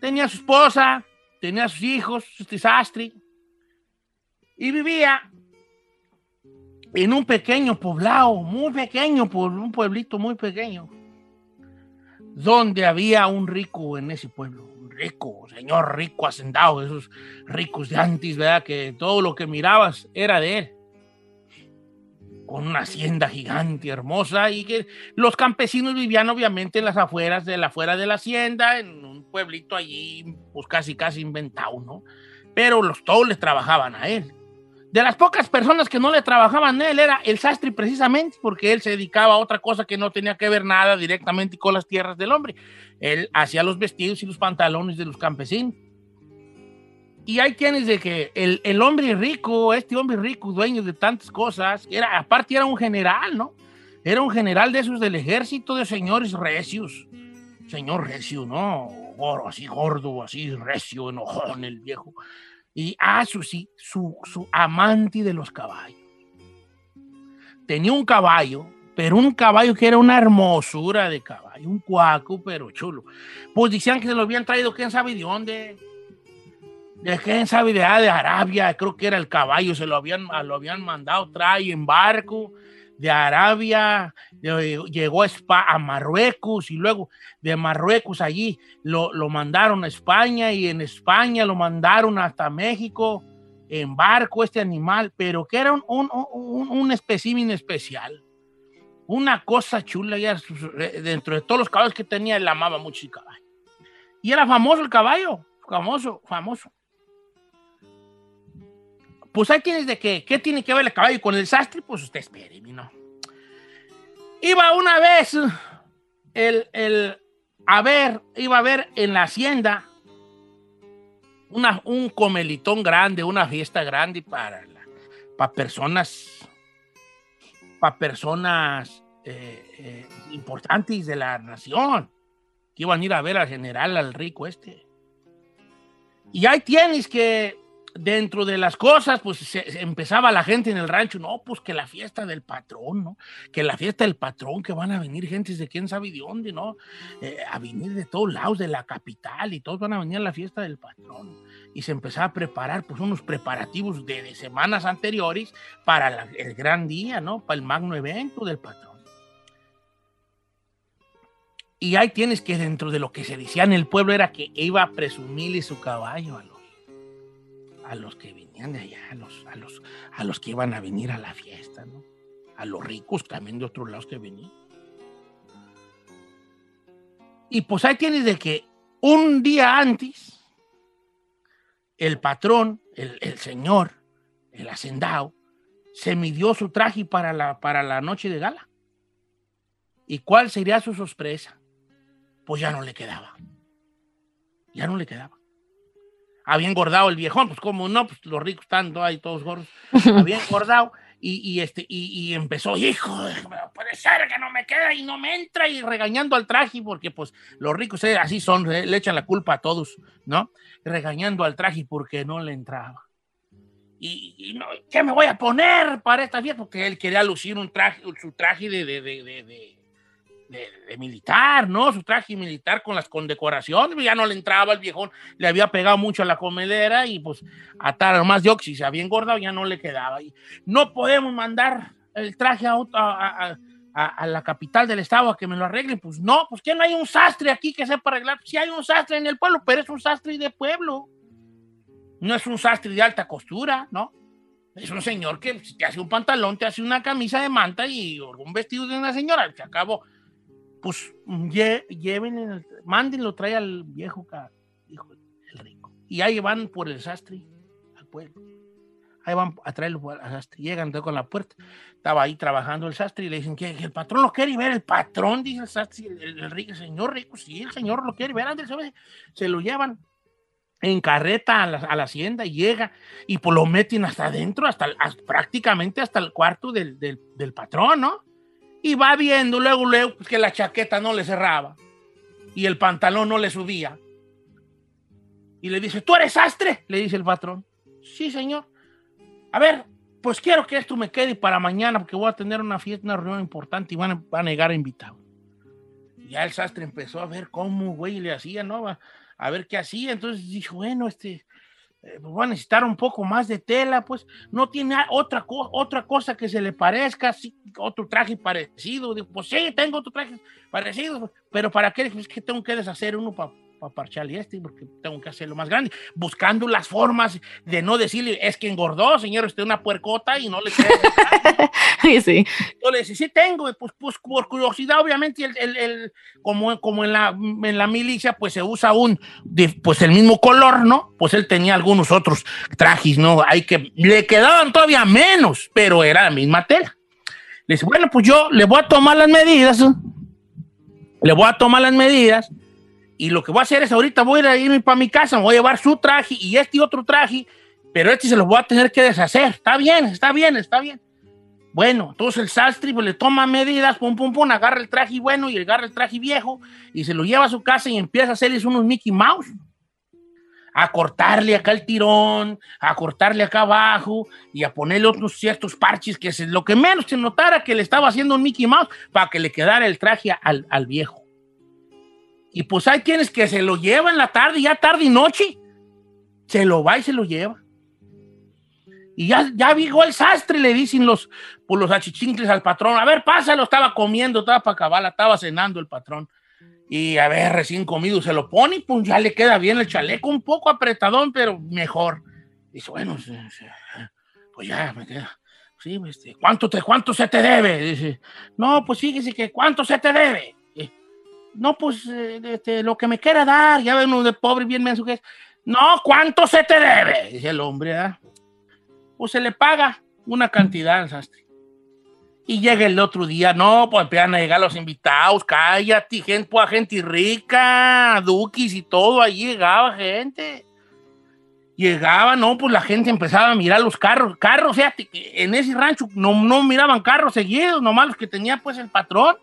Tenía su esposa, tenía sus hijos, este sastre, y vivía en un pequeño poblado, muy pequeño, un pueblito muy pequeño donde había un rico en ese pueblo, un rico, señor rico, hacendado, esos ricos de antes, ¿verdad? Que todo lo que mirabas era de él. Con una hacienda gigante, hermosa, y que los campesinos vivían obviamente en las afueras de la afuera de la hacienda, en un pueblito allí, pues casi casi inventado, ¿no? Pero los todos le trabajaban a él. De las pocas personas que no le trabajaban él era el sastre precisamente, porque él se dedicaba a otra cosa que no tenía que ver nada directamente con las tierras del hombre. Él hacía los vestidos y los pantalones de los campesinos. Y hay quienes de que el, el hombre rico, este hombre rico, dueño de tantas cosas, era, aparte era un general, ¿no? Era un general de esos del ejército de señores recios. Señor recio, ¿no? Así gordo, así recio, enojón el viejo. Y ah, su, su, su amante de los caballos. Tenía un caballo, pero un caballo que era una hermosura de caballo, un cuaco, pero chulo. Pues decían que se lo habían traído, quién sabe de dónde. De quién sabe de, ah, de Arabia, creo que era el caballo, se lo habían, lo habían mandado trae en barco de Arabia, llegó a, Espa- a Marruecos y luego de Marruecos allí lo, lo mandaron a España y en España lo mandaron hasta México en barco este animal, pero que era un, un, un, un espécimen especial. Una cosa chula, ya, dentro de todos los caballos que tenía, él amaba mucho el caballo. Y era famoso el caballo, famoso, famoso. Pues ahí tienes de qué, ¿qué tiene que ver el caballo con el sastre? Pues usted espere, no. Iba una vez el, el, a ver, iba a ver en la hacienda una, un comelitón grande, una fiesta grande para, para personas, para personas eh, eh, importantes de la nación, que iban a ir a ver al general, al rico este. Y ahí tienes que dentro de las cosas, pues se, empezaba la gente en el rancho, no, pues que la fiesta del patrón, ¿no? Que la fiesta del patrón, que van a venir gentes de quién sabe de dónde, ¿no? Eh, a venir de todos lados, de la capital, y todos van a venir a la fiesta del patrón. Y se empezaba a preparar, pues, unos preparativos de, semanas anteriores para el gran día, ¿no? Para el magno evento del patrón. Y ahí tienes que dentro de lo que se decía en el pueblo era que iba a presumirle su caballo a a los que venían de allá, a los, a los, a los que iban a venir a la fiesta, ¿no? a los ricos también de otros lados que venían. Y pues ahí tienes de que un día antes, el patrón, el, señor, el hacendado, se midió su traje para la, para la noche de gala. ¿Y cuál sería su sorpresa? Pues ya no le quedaba. Ya no le quedaba. Había engordado el viejón, pues como no, pues los ricos están ahí todos gordos. Había engordado y, y este, y, y empezó, hijo, puede ser que no me queda y no me entra y regañando al traje, porque pues los ricos eh, así son, eh, le echan la culpa a todos, ¿no? Regañando al traje porque no le entraba. Y, y no, ¿qué me voy a poner para esta fiesta? Porque él quería lucir un traje, su traje de, de, de, de, de- de- militar, ¿no? Su traje militar con las condecoraciones, ya no le entraba el viejón, le había pegado mucho a la comedera y pues atar más de se había engordado, ya no le quedaba. Y no podemos mandar el traje a, a- a- a- la capital del estado a que me lo arreglen. Pues no, pues que no hay un sastre aquí que sepa arreglar. Sí hay un sastre en el pueblo, pero es un sastre de pueblo. No es un sastre de alta costura, ¿no? Es un señor que si te hace un pantalón, te hace una camisa de manta y un vestido de una señora. Se acabó. Pues lle- lleven, mándenlo, trae al viejo, hijo, el rico. Y ahí van por el sastre al pueblo. Ahí van a traerlo al sastre. Llegan con la puerta. Estaba ahí trabajando el sastre y le dicen que, el patrón lo quiere ver. El patrón, dice el sastre, el, el- el señor rico, sí, el señor lo quiere ver. ¿sabes? Se lo llevan en carreta a la, a la hacienda y llega y pues lo meten hasta adentro, hasta, hasta- prácticamente hasta el cuarto del patrón, ¿no? Y va viendo luego, luego pues, que la chaqueta no le cerraba y el pantalón no le subía. Y le dice, ¿tú eres sastre? Le dice el patrón. Sí, señor. A ver, pues quiero que esto me quede para mañana porque voy a tener una fiesta, una reunión importante y van a, van a llegar invitados. Ya el sastre empezó a ver cómo, güey, le hacía, ¿no? A, a ver qué hacía. Entonces dijo, bueno, este, eh, pues voy a necesitar un poco más de tela, pues no tiene otra, otra cosa que se le parezca, así, otro traje parecido. Digo, pues sí, tengo otro traje parecido, pero ¿para qué? Es que tengo que deshacer uno para parcharle este, porque tengo que hacerlo más grande, buscando las formas de no decirle, es que engordó, señor, usted una puercota y no le queda. Sí, sí. Yo le decía, sí tengo, pues, pues por curiosidad, obviamente, el, el- el- como, como en, la, en la milicia, pues se usa un, pues el mismo color, ¿no? Pues él tenía algunos otros trajes, ¿no? Hay que, le quedaban todavía menos, pero era la misma tela. Le dice, bueno, pues yo le voy a tomar las medidas, ¿no? le voy a tomar las medidas, y lo que voy a hacer es ahorita voy a irme para mi casa, me voy a llevar su traje y este otro traje, pero este se los voy a tener que deshacer. Está bien, está bien, está bien. Bueno, entonces el sastre pues, le toma medidas, pum, pum, pum, agarra el traje bueno y agarra el traje viejo y se lo lleva a su casa y empieza a hacerles unos Mickey Mouse. A cortarle acá el tirón, a cortarle acá abajo y a ponerle otros ciertos parches que es lo que menos se notara que le estaba haciendo un Mickey Mouse para que le quedara el traje al, al viejo. Y pues hay quienes que se lo llevan en la tarde, ya tarde y noche. Se lo va y se lo lleva. Y ya, ya llegó el sastre, le dicen los, por los achichincles al patrón. A ver, pásalo, estaba comiendo, estaba para acabar, estaba cenando el patrón. Y a ver, recién comido, se lo pone y pues ya le queda bien el chaleco, un poco apretadón, pero mejor. Dice, bueno, pues ya me queda. Sí, este, ¿cuánto, te, ¿cuánto se te debe? Dice, no, pues fíjese que ¿cuánto se te debe? No, pues eh, este, lo que me quiera dar, ya ve uno de pobre bien menso que. No, ¿cuánto se te debe? Dice el hombre, ¿verdad? Pues se le paga una cantidad. Y llega el otro día, no, pues empiezan a llegar los invitados, cállate, gente, pues, gente rica, duquis y todo, ahí llegaba gente. Llegaba, no, pues la gente empezaba a mirar los carros, carros, fíjate, que en ese rancho no, no miraban carros seguidos, nomás los que tenía pues el patrón.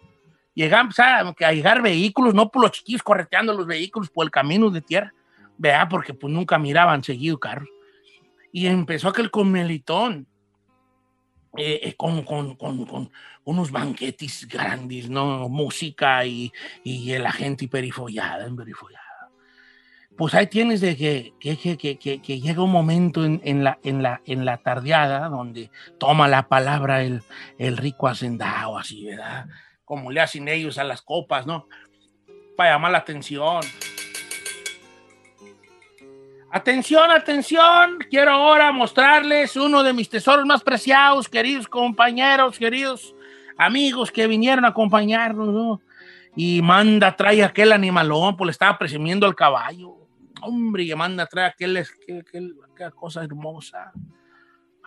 Llegaban empezaban a llegar vehículos, no por los chiquillos correteando los vehículos por el camino de tierra, vea, porque pues nunca miraban seguido carros. Y empezó aquel comelitón, eh, eh, con, con, con, con unos banquetes grandes, ¿no? Música y, y la gente hiperifollada, hiperifollada. Pues ahí tienes de que, que, que- que llega un momento en, en la, en, la, en la tardeada donde toma la palabra el, el rico hacendado, así, ¿verdad? Como le hacen ellos a las copas, ¿no? Para llamar la atención. Atención, atención. Quiero ahora mostrarles uno de mis tesoros más preciados, queridos compañeros, queridos amigos que vinieron a acompañarnos. ¿no? Y manda, trae aquel animalón, pues le estaba presumiendo al caballo. Hombre, y manda, trae aquel, aquel- aquel- aquella cosa hermosa.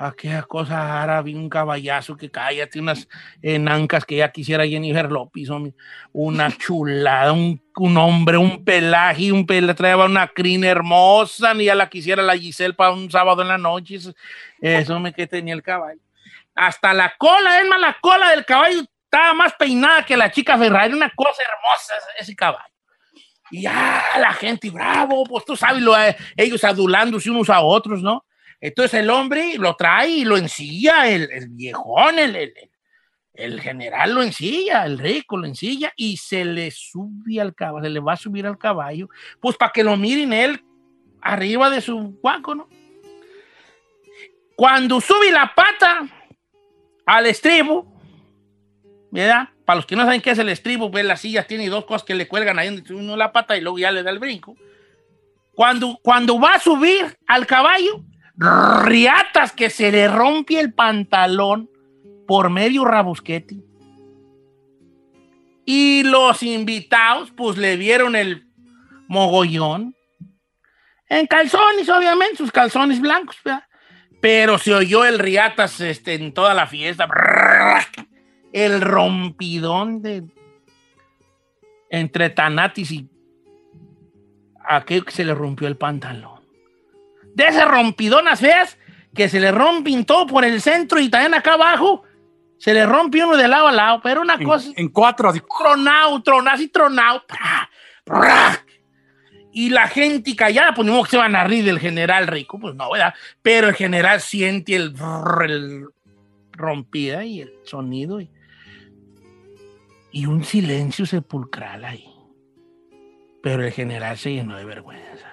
Aquella cosa árabe, un caballazo que cállate, unas enancas que ya quisiera Jennifer López, una chulada, un, un hombre, un pelaje, un pelaje, traía una crina hermosa, ni ya la quisiera la Giselle para un sábado en la noche, eso, me que tenía el caballo. Hasta la cola, es más, la cola del caballo estaba más peinada que la chica Ferrari, una cosa hermosa ese, ese caballo. Y ya la gente, bravo, pues tú sabes, lo, eh, ellos adulándose unos a otros, ¿no? Entonces el hombre lo trae y lo ensilla, el, el viejón, el, el, general lo ensilla, el rico lo ensilla y se le sube al caballo, se le va a subir al caballo, pues para que lo miren él arriba de su guaco, ¿no? Cuando sube la pata al estribo, ¿verdad? Para los que no saben qué es el estribo, pues la silla tiene dos cosas que le cuelgan ahí uno la pata y luego ya le da el brinco. Cuando, cuando va a subir al caballo, riatas que se le rompe el pantalón por medio rabusquete. Y los invitados, pues le vieron el mogollón. En calzones, obviamente, sus calzones blancos. Pero se oyó el riatas este, en toda la fiesta. El rompidón de. Entre Tanatis y. Aquel que se le rompió el pantalón. De esas rompidonas feas que se le rompen todo por el centro y también acá abajo se le rompe uno de lado a lado, pero una En, cosa en cuatro, así. tronado, tronado, así tronado. ¡pra! ¡pra! Y la gente callada, pues ni modo que se van a reír del general rico, pues no, ¿verdad? Pero el general siente el rompida y el sonido y, y un silencio sepulcral ahí. Pero el general se llenó de vergüenza.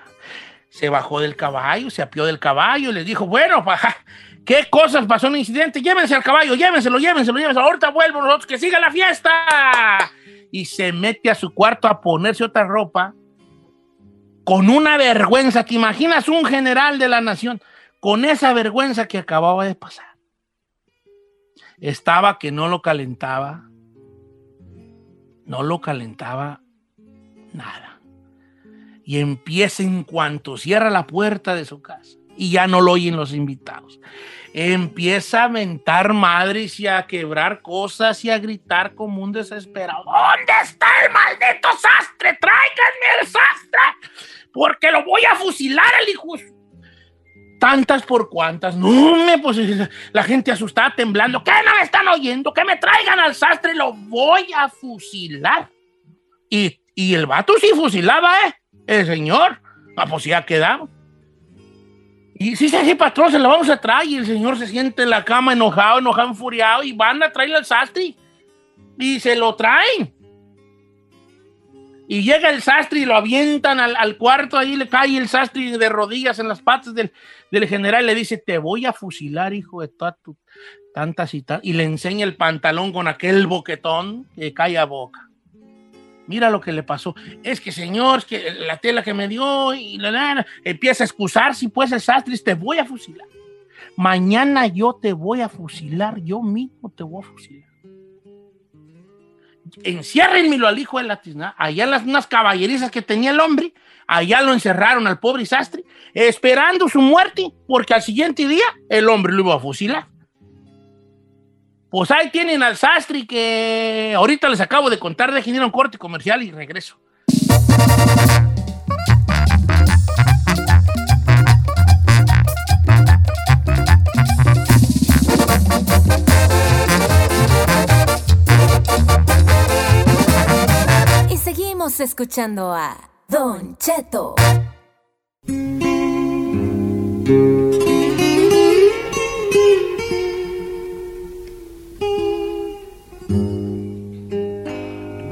Se bajó del caballo, se apió del caballo y les dijo, bueno, ¿qué cosas pasó en el incidente? Llévense al caballo, llévenselo, llévenselo, llévenselo. Ahorita vuelvo nosotros, que siga la fiesta. Y se mete a su cuarto a ponerse otra ropa con una vergüenza. ¿Te imaginas un general de la nación con esa vergüenza que acababa de pasar? Estaba que no lo calentaba, no lo calentaba nada. Y empieza en cuanto cierra la puerta de su casa y ya no lo oyen los invitados. Empieza a mentar madres y a quebrar cosas y a gritar como un desesperado. ¿Dónde está el maldito sastre? Tráiganme el sastre, porque lo voy a fusilar al hijo. de su-". Tantas por cuantas. No, me, pues la gente asustada, temblando. ¿Qué no me están oyendo? Que me traigan al sastre, lo voy a fusilar. Y, y el vato sí fusilaba, ¿eh? El señor. Ah, pues ya quedamos. Y sí, sí, sí, patrón, se lo vamos a traer. Y el señor se siente en la cama enojado, enojado, enfuriado. Y van a traerle al sastre. Y se lo traen. Y llega el sastre y lo avientan al, al cuarto. Ahí le cae el sastre de rodillas en las patas del, del general. Le dice: Te voy a fusilar, hijo de tus tantas y tantas. Y le enseña el pantalón con aquel boquetón que cae a boca. Mira lo que le pasó. Es que, señor, es que la tela que me dio y la, la, la", empieza a excusar si pues el sastre, te voy a fusilar. Mañana yo te voy a fusilar, yo mismo te voy a fusilar. Enciérrenmelo al hijo de la tizna. Allá las unas caballerizas que tenía el hombre, allá lo encerraron al pobre sastre, esperando su muerte, porque al siguiente día el hombre lo iba a fusilar. Pues ahí tienen al sastre que ahorita les acabo de contar, de ir a un corte comercial y regreso. Y seguimos escuchando a Don Cheto.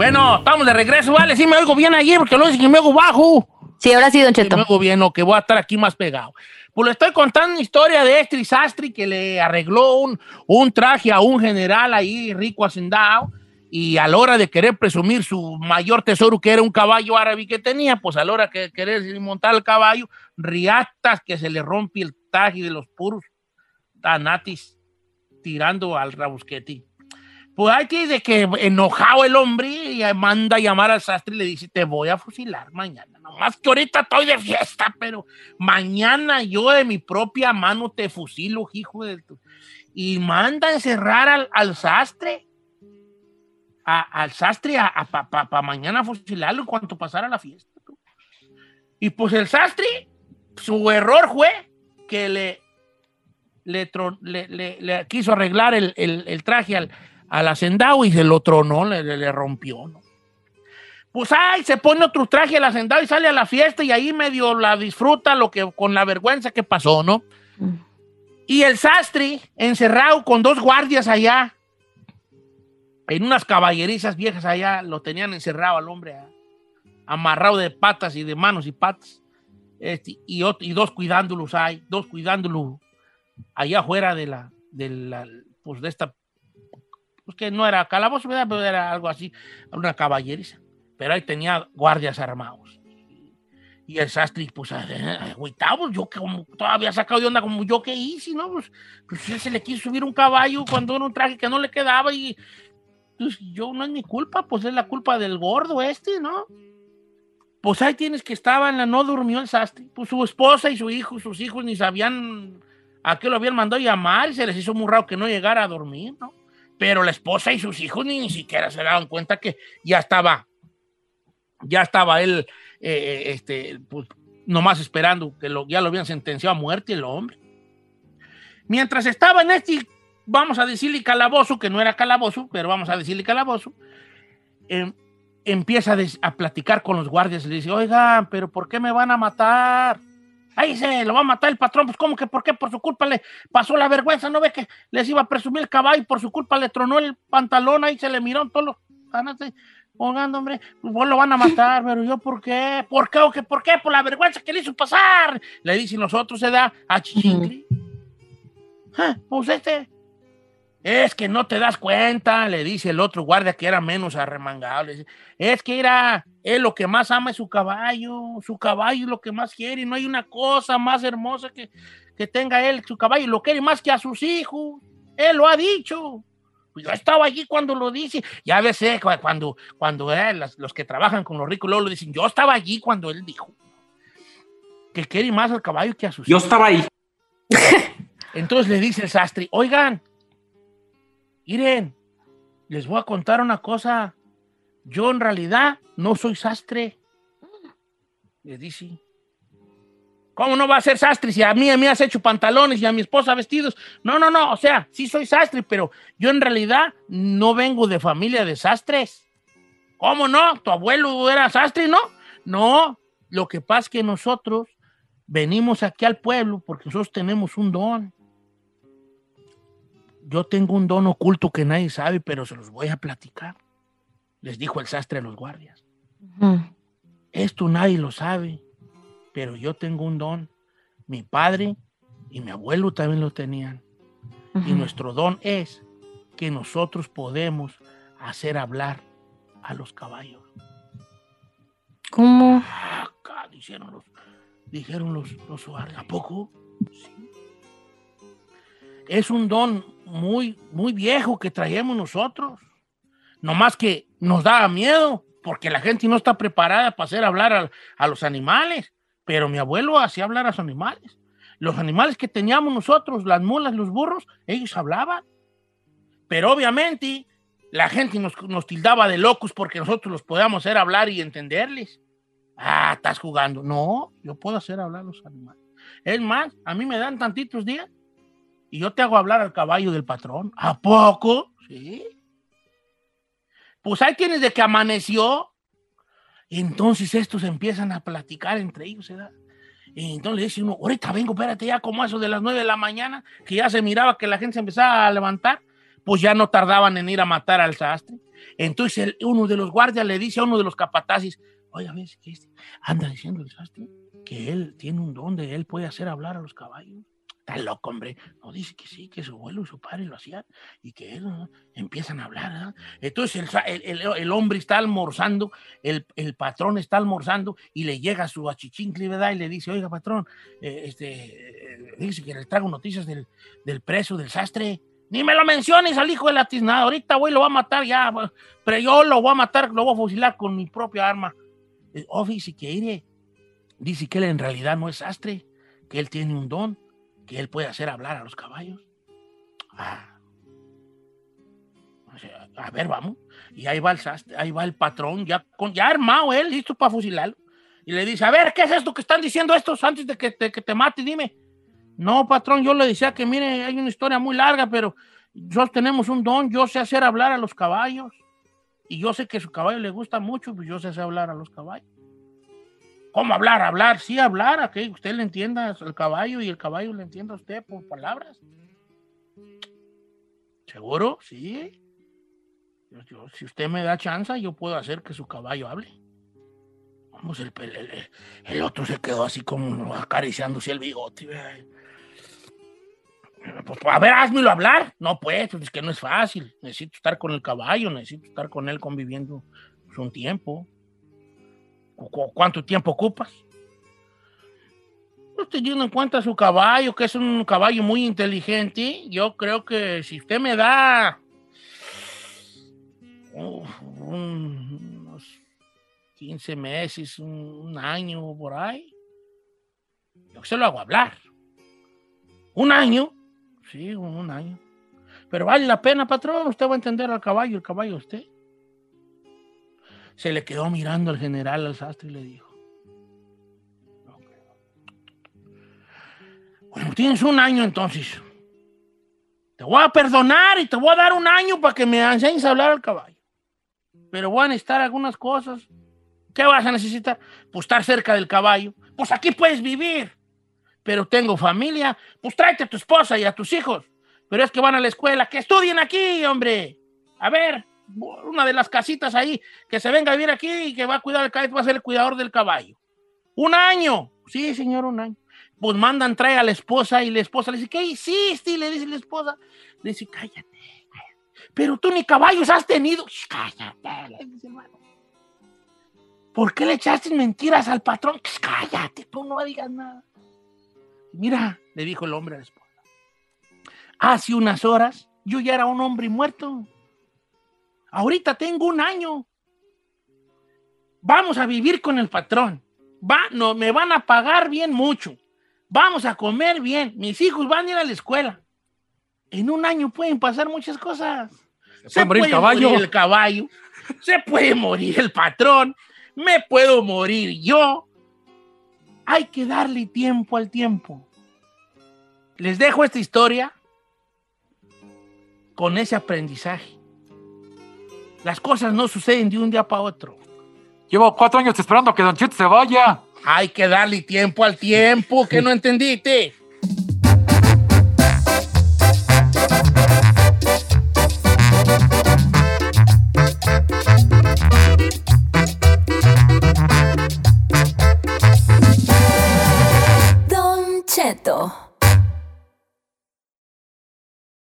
Bueno, estamos de regreso, vale, sí me oigo bien allí porque lo que me oigo bajo. Sí, ahora sí, Don Cheto. me oigo bien o que voy a estar aquí más pegado. Pues le estoy contando una historia de este sastre que le arregló un, un traje a un general ahí rico hacendado y a la hora de querer presumir su mayor tesoro, que era un caballo árabe que tenía, pues a la hora de querer montar el caballo, riatas que se le rompe el taji de los puros tanatis tirando al rabusqueti. Pues hay que de que enojado el hombre y manda a llamar al sastre y le dice, te voy a fusilar mañana. Nomás que ahorita estoy de fiesta, pero mañana yo de mi propia mano te fusilo, hijo de tu... Y manda a encerrar al, al sastre a- al sastre para mañana fusilarlo en cuanto pasara la fiesta. tú. Y pues el sastre, su error fue que le, le- le- le quiso arreglar el, el- el traje al, al hacendado y se lo tronó, le, le- rompió. ¿no? Pues ay, se pone otro traje al hacendado y sale a la fiesta y ahí medio la disfruta lo que, con la vergüenza que pasó, ¿no? Y el sastre, encerrado con dos guardias allá, en unas caballerizas viejas allá, lo tenían encerrado al hombre, amarrado de patas y de manos y patas, este, y, y dos cuidándolos hay, dos cuidándolo allá afuera de la, de la, pues de esta, pues que no era calabozo, ¿verdad? pero era algo así, una caballeriza, pero ahí tenía guardias armados. Y el sastre, pues, agüitado, pues, yo que como todavía sacado de onda como yo que hice, ¿no? Pues, pues él se le quiso subir un caballo cuando era un traje que no le quedaba y pues yo no es mi culpa, pues es la culpa del gordo este, ¿no? Pues ahí tienes que estaba en la no durmió el sastre. Pues su esposa y su hijo, sus hijos ni sabían a qué lo habían mandado llamar y se les hizo muy raro que no llegara a dormir, ¿no? Pero la esposa y sus hijos ni, ni siquiera se daban cuenta que ya estaba, ya estaba él, eh, este, pues nomás esperando que lo, ya lo habían sentenciado a muerte el hombre. Mientras estaba en este vamos a decirle calabozo, que no era calabozo, pero vamos a decirle calabozo, em, empieza a, a platicar con los guardias y le dice, oigan, pero ¿por qué me van a matar? Ahí se lo va a matar el patrón, pues ¿cómo que por qué? Por su culpa le pasó la vergüenza, ¿no ve que les iba a presumir el caballo y por su culpa le tronó el pantalón, ahí se le miró todos los. Oigan, hombre, pues vos lo van a matar, pero yo ¿por qué? ¿Por qué? ¿O qué? ¿Por qué? Por la vergüenza que le hizo pasar. Le dicen nosotros se da a Chichincle. Ah, Pues este, es que no te das cuenta, le dice el otro guardia que era menos arremangado. le dice, es que era, él lo que más ama es su caballo, su caballo es lo que más quiere, y no hay una cosa más hermosa que, que tenga él, su caballo, lo quiere más que a sus hijos. Él lo ha dicho. Pues Yo estaba allí cuando lo dice. Ya ves, eh, cu- cuando, cuando eh, las- los que trabajan con los ricos luego lo dicen, yo estaba allí cuando él dijo que quiere más al caballo que a sus Yo hijos. estaba ahí. Entonces le dice el sastre, oigan, miren, les voy a contar una cosa. Yo en realidad no soy sastre. Le dice. ¿Cómo no va a ser sastre si a mí, mí has hecho pantalones y a mi esposa vestidos? No, no, no, o sea, sí soy sastre, pero yo en realidad no vengo de familia de sastres. ¿Cómo no? ¿Tu abuelo era sastre, no? No, lo que pasa es que nosotros venimos aquí al pueblo porque nosotros tenemos un don. Yo tengo un don oculto que nadie sabe, pero se los voy a platicar. Les dijo el sastre a los guardias. Esto nadie lo sabe, pero yo tengo un don. Mi padre y mi abuelo también lo tenían. Y nuestro don es que nosotros podemos hacer hablar a los caballos. ¿Cómo? Acá dijeron los, dijeron los, los guardias. ¿A poco? Sí. Es un don muy, muy viejo que traemos nosotros. No más que nos da miedo, porque la gente no está preparada para hacer hablar a, a los animales. Pero mi abuelo hacía hablar a los animales. Los animales que teníamos nosotros, las mulas, los burros, ellos hablaban. Pero obviamente la gente nos, nos tildaba de locos porque nosotros los podíamos hacer hablar y entenderles. Ah, estás jugando. No, yo puedo hacer hablar a los animales. Es más, a mí me dan tantitos días y yo te hago hablar al caballo del patrón. ¿A poco? Sí. Pues hay quienes de que amaneció, entonces estos empiezan a platicar entre ellos, ¿verdad? Y entonces le dice uno, ahorita vengo, espérate ya como eso de las nueve de la mañana, que ya se miraba que la gente se empezaba a levantar, pues ya no tardaban en ir a matar al sastre. Entonces uno de los guardias le dice a uno de los capataces, oye, a ver, ¿qué es? anda diciendo el sastre que él tiene un don de él puede hacer hablar a los caballos. Está loco, hombre. No, dice que sí, que su abuelo y su padre lo hacían y que él, ¿no? empiezan a hablar. ¿verdad? Entonces el, el- hombre está almorzando, el, el patrón está almorzando y le llega su achichincle, ¿verdad? Y le dice, oiga, patrón, eh, este, eh, dice que le traigo noticias del, del preso, del sastre. Ni me lo menciones al hijo de la tiznada. Ahorita, güey, lo va a matar ya. Pero yo lo voy a matar, lo voy a fusilar con mi propia arma. Eh, Oh, fíjese que iré. Dice que él en realidad no es sastre, que él tiene un don, que él puede hacer hablar a los caballos. Ah. A ver, vamos. Y ahí va el sastre, ahí va el patrón, ya, armado él, listo para fusilarlo. Y le dice, a ver, ¿qué es esto que están diciendo estos antes de que te, mate? Dime. No, patrón, yo le decía que, mire, hay una historia muy larga, pero nosotros tenemos un don, yo sé hacer hablar a los caballos. Y yo sé que su caballo le gusta mucho, pues yo sé hacer hablar a los caballos. ¿Cómo hablar? Hablar, sí, hablar, a que usted le entienda al caballo y el caballo le entienda a usted por palabras. ¿Seguro? Sí. Yo- si usted me da chance, yo puedo hacer que su caballo hable. Vamos, el, otro se quedó así como acariciándose el bigote. Pues, a ver, házmelo hablar. No, pues, es que no es fácil. Necesito estar con el caballo, necesito estar con él conviviendo un tiempo. ¿Cu- cu- ¿Cuánto tiempo ocupas? Pues teniendo en cuenta su caballo, que es un caballo muy inteligente, yo creo que si usted me da unos 15 meses, un, un año por ahí, yo se lo hago hablar. Un año, sí, un, un año. Pero vale la pena, patrón, usted va a entender al caballo, el caballo usted. Se le quedó mirando al general al sastre y le dijo, bueno, tienes un año entonces. Te voy a perdonar y te voy a dar un año para que me enseñes a hablar al caballo. Pero van a necesitar algunas cosas. ¿Qué vas a necesitar? Pues estar cerca del caballo. Pues aquí puedes vivir. Pero tengo familia. Pues tráete a tu esposa y a tus hijos. Pero es que van a la escuela. Que estudien aquí, hombre. A ver, una de las casitas ahí, que se venga a vivir aquí y que va a cuidar el caballo, va a ser el cuidador del caballo. Un año. Sí, señor, un año. Pues mandan, trae a la esposa y la esposa le dice, ¿qué hiciste? Y le dice la esposa, le dice, cállate, cállate. Pero tú ni caballos has tenido. "Shh, Cállate, le dice hermano. ¿Por qué le echaste mentiras al patrón? "Shh, Cállate, tú no digas nada. Mira, le dijo el hombre a la esposa. Hace unas horas yo ya era un hombre muerto. Ahorita tengo un año. Vamos a vivir con el patrón. Va, no, me van a pagar bien mucho. Vamos a comer bien. Mis hijos van a ir a la escuela. En un año pueden pasar muchas cosas. Se puede morir caballo. morir el caballo. Se puede morir el patrón. Me puedo morir yo. Hay que darle tiempo al tiempo. Les dejo esta historia con ese aprendizaje. Las cosas no suceden de un día para otro. Llevo cuatro años esperando que Don Cheto se vaya. Hay que darle tiempo al tiempo, que no entendiste.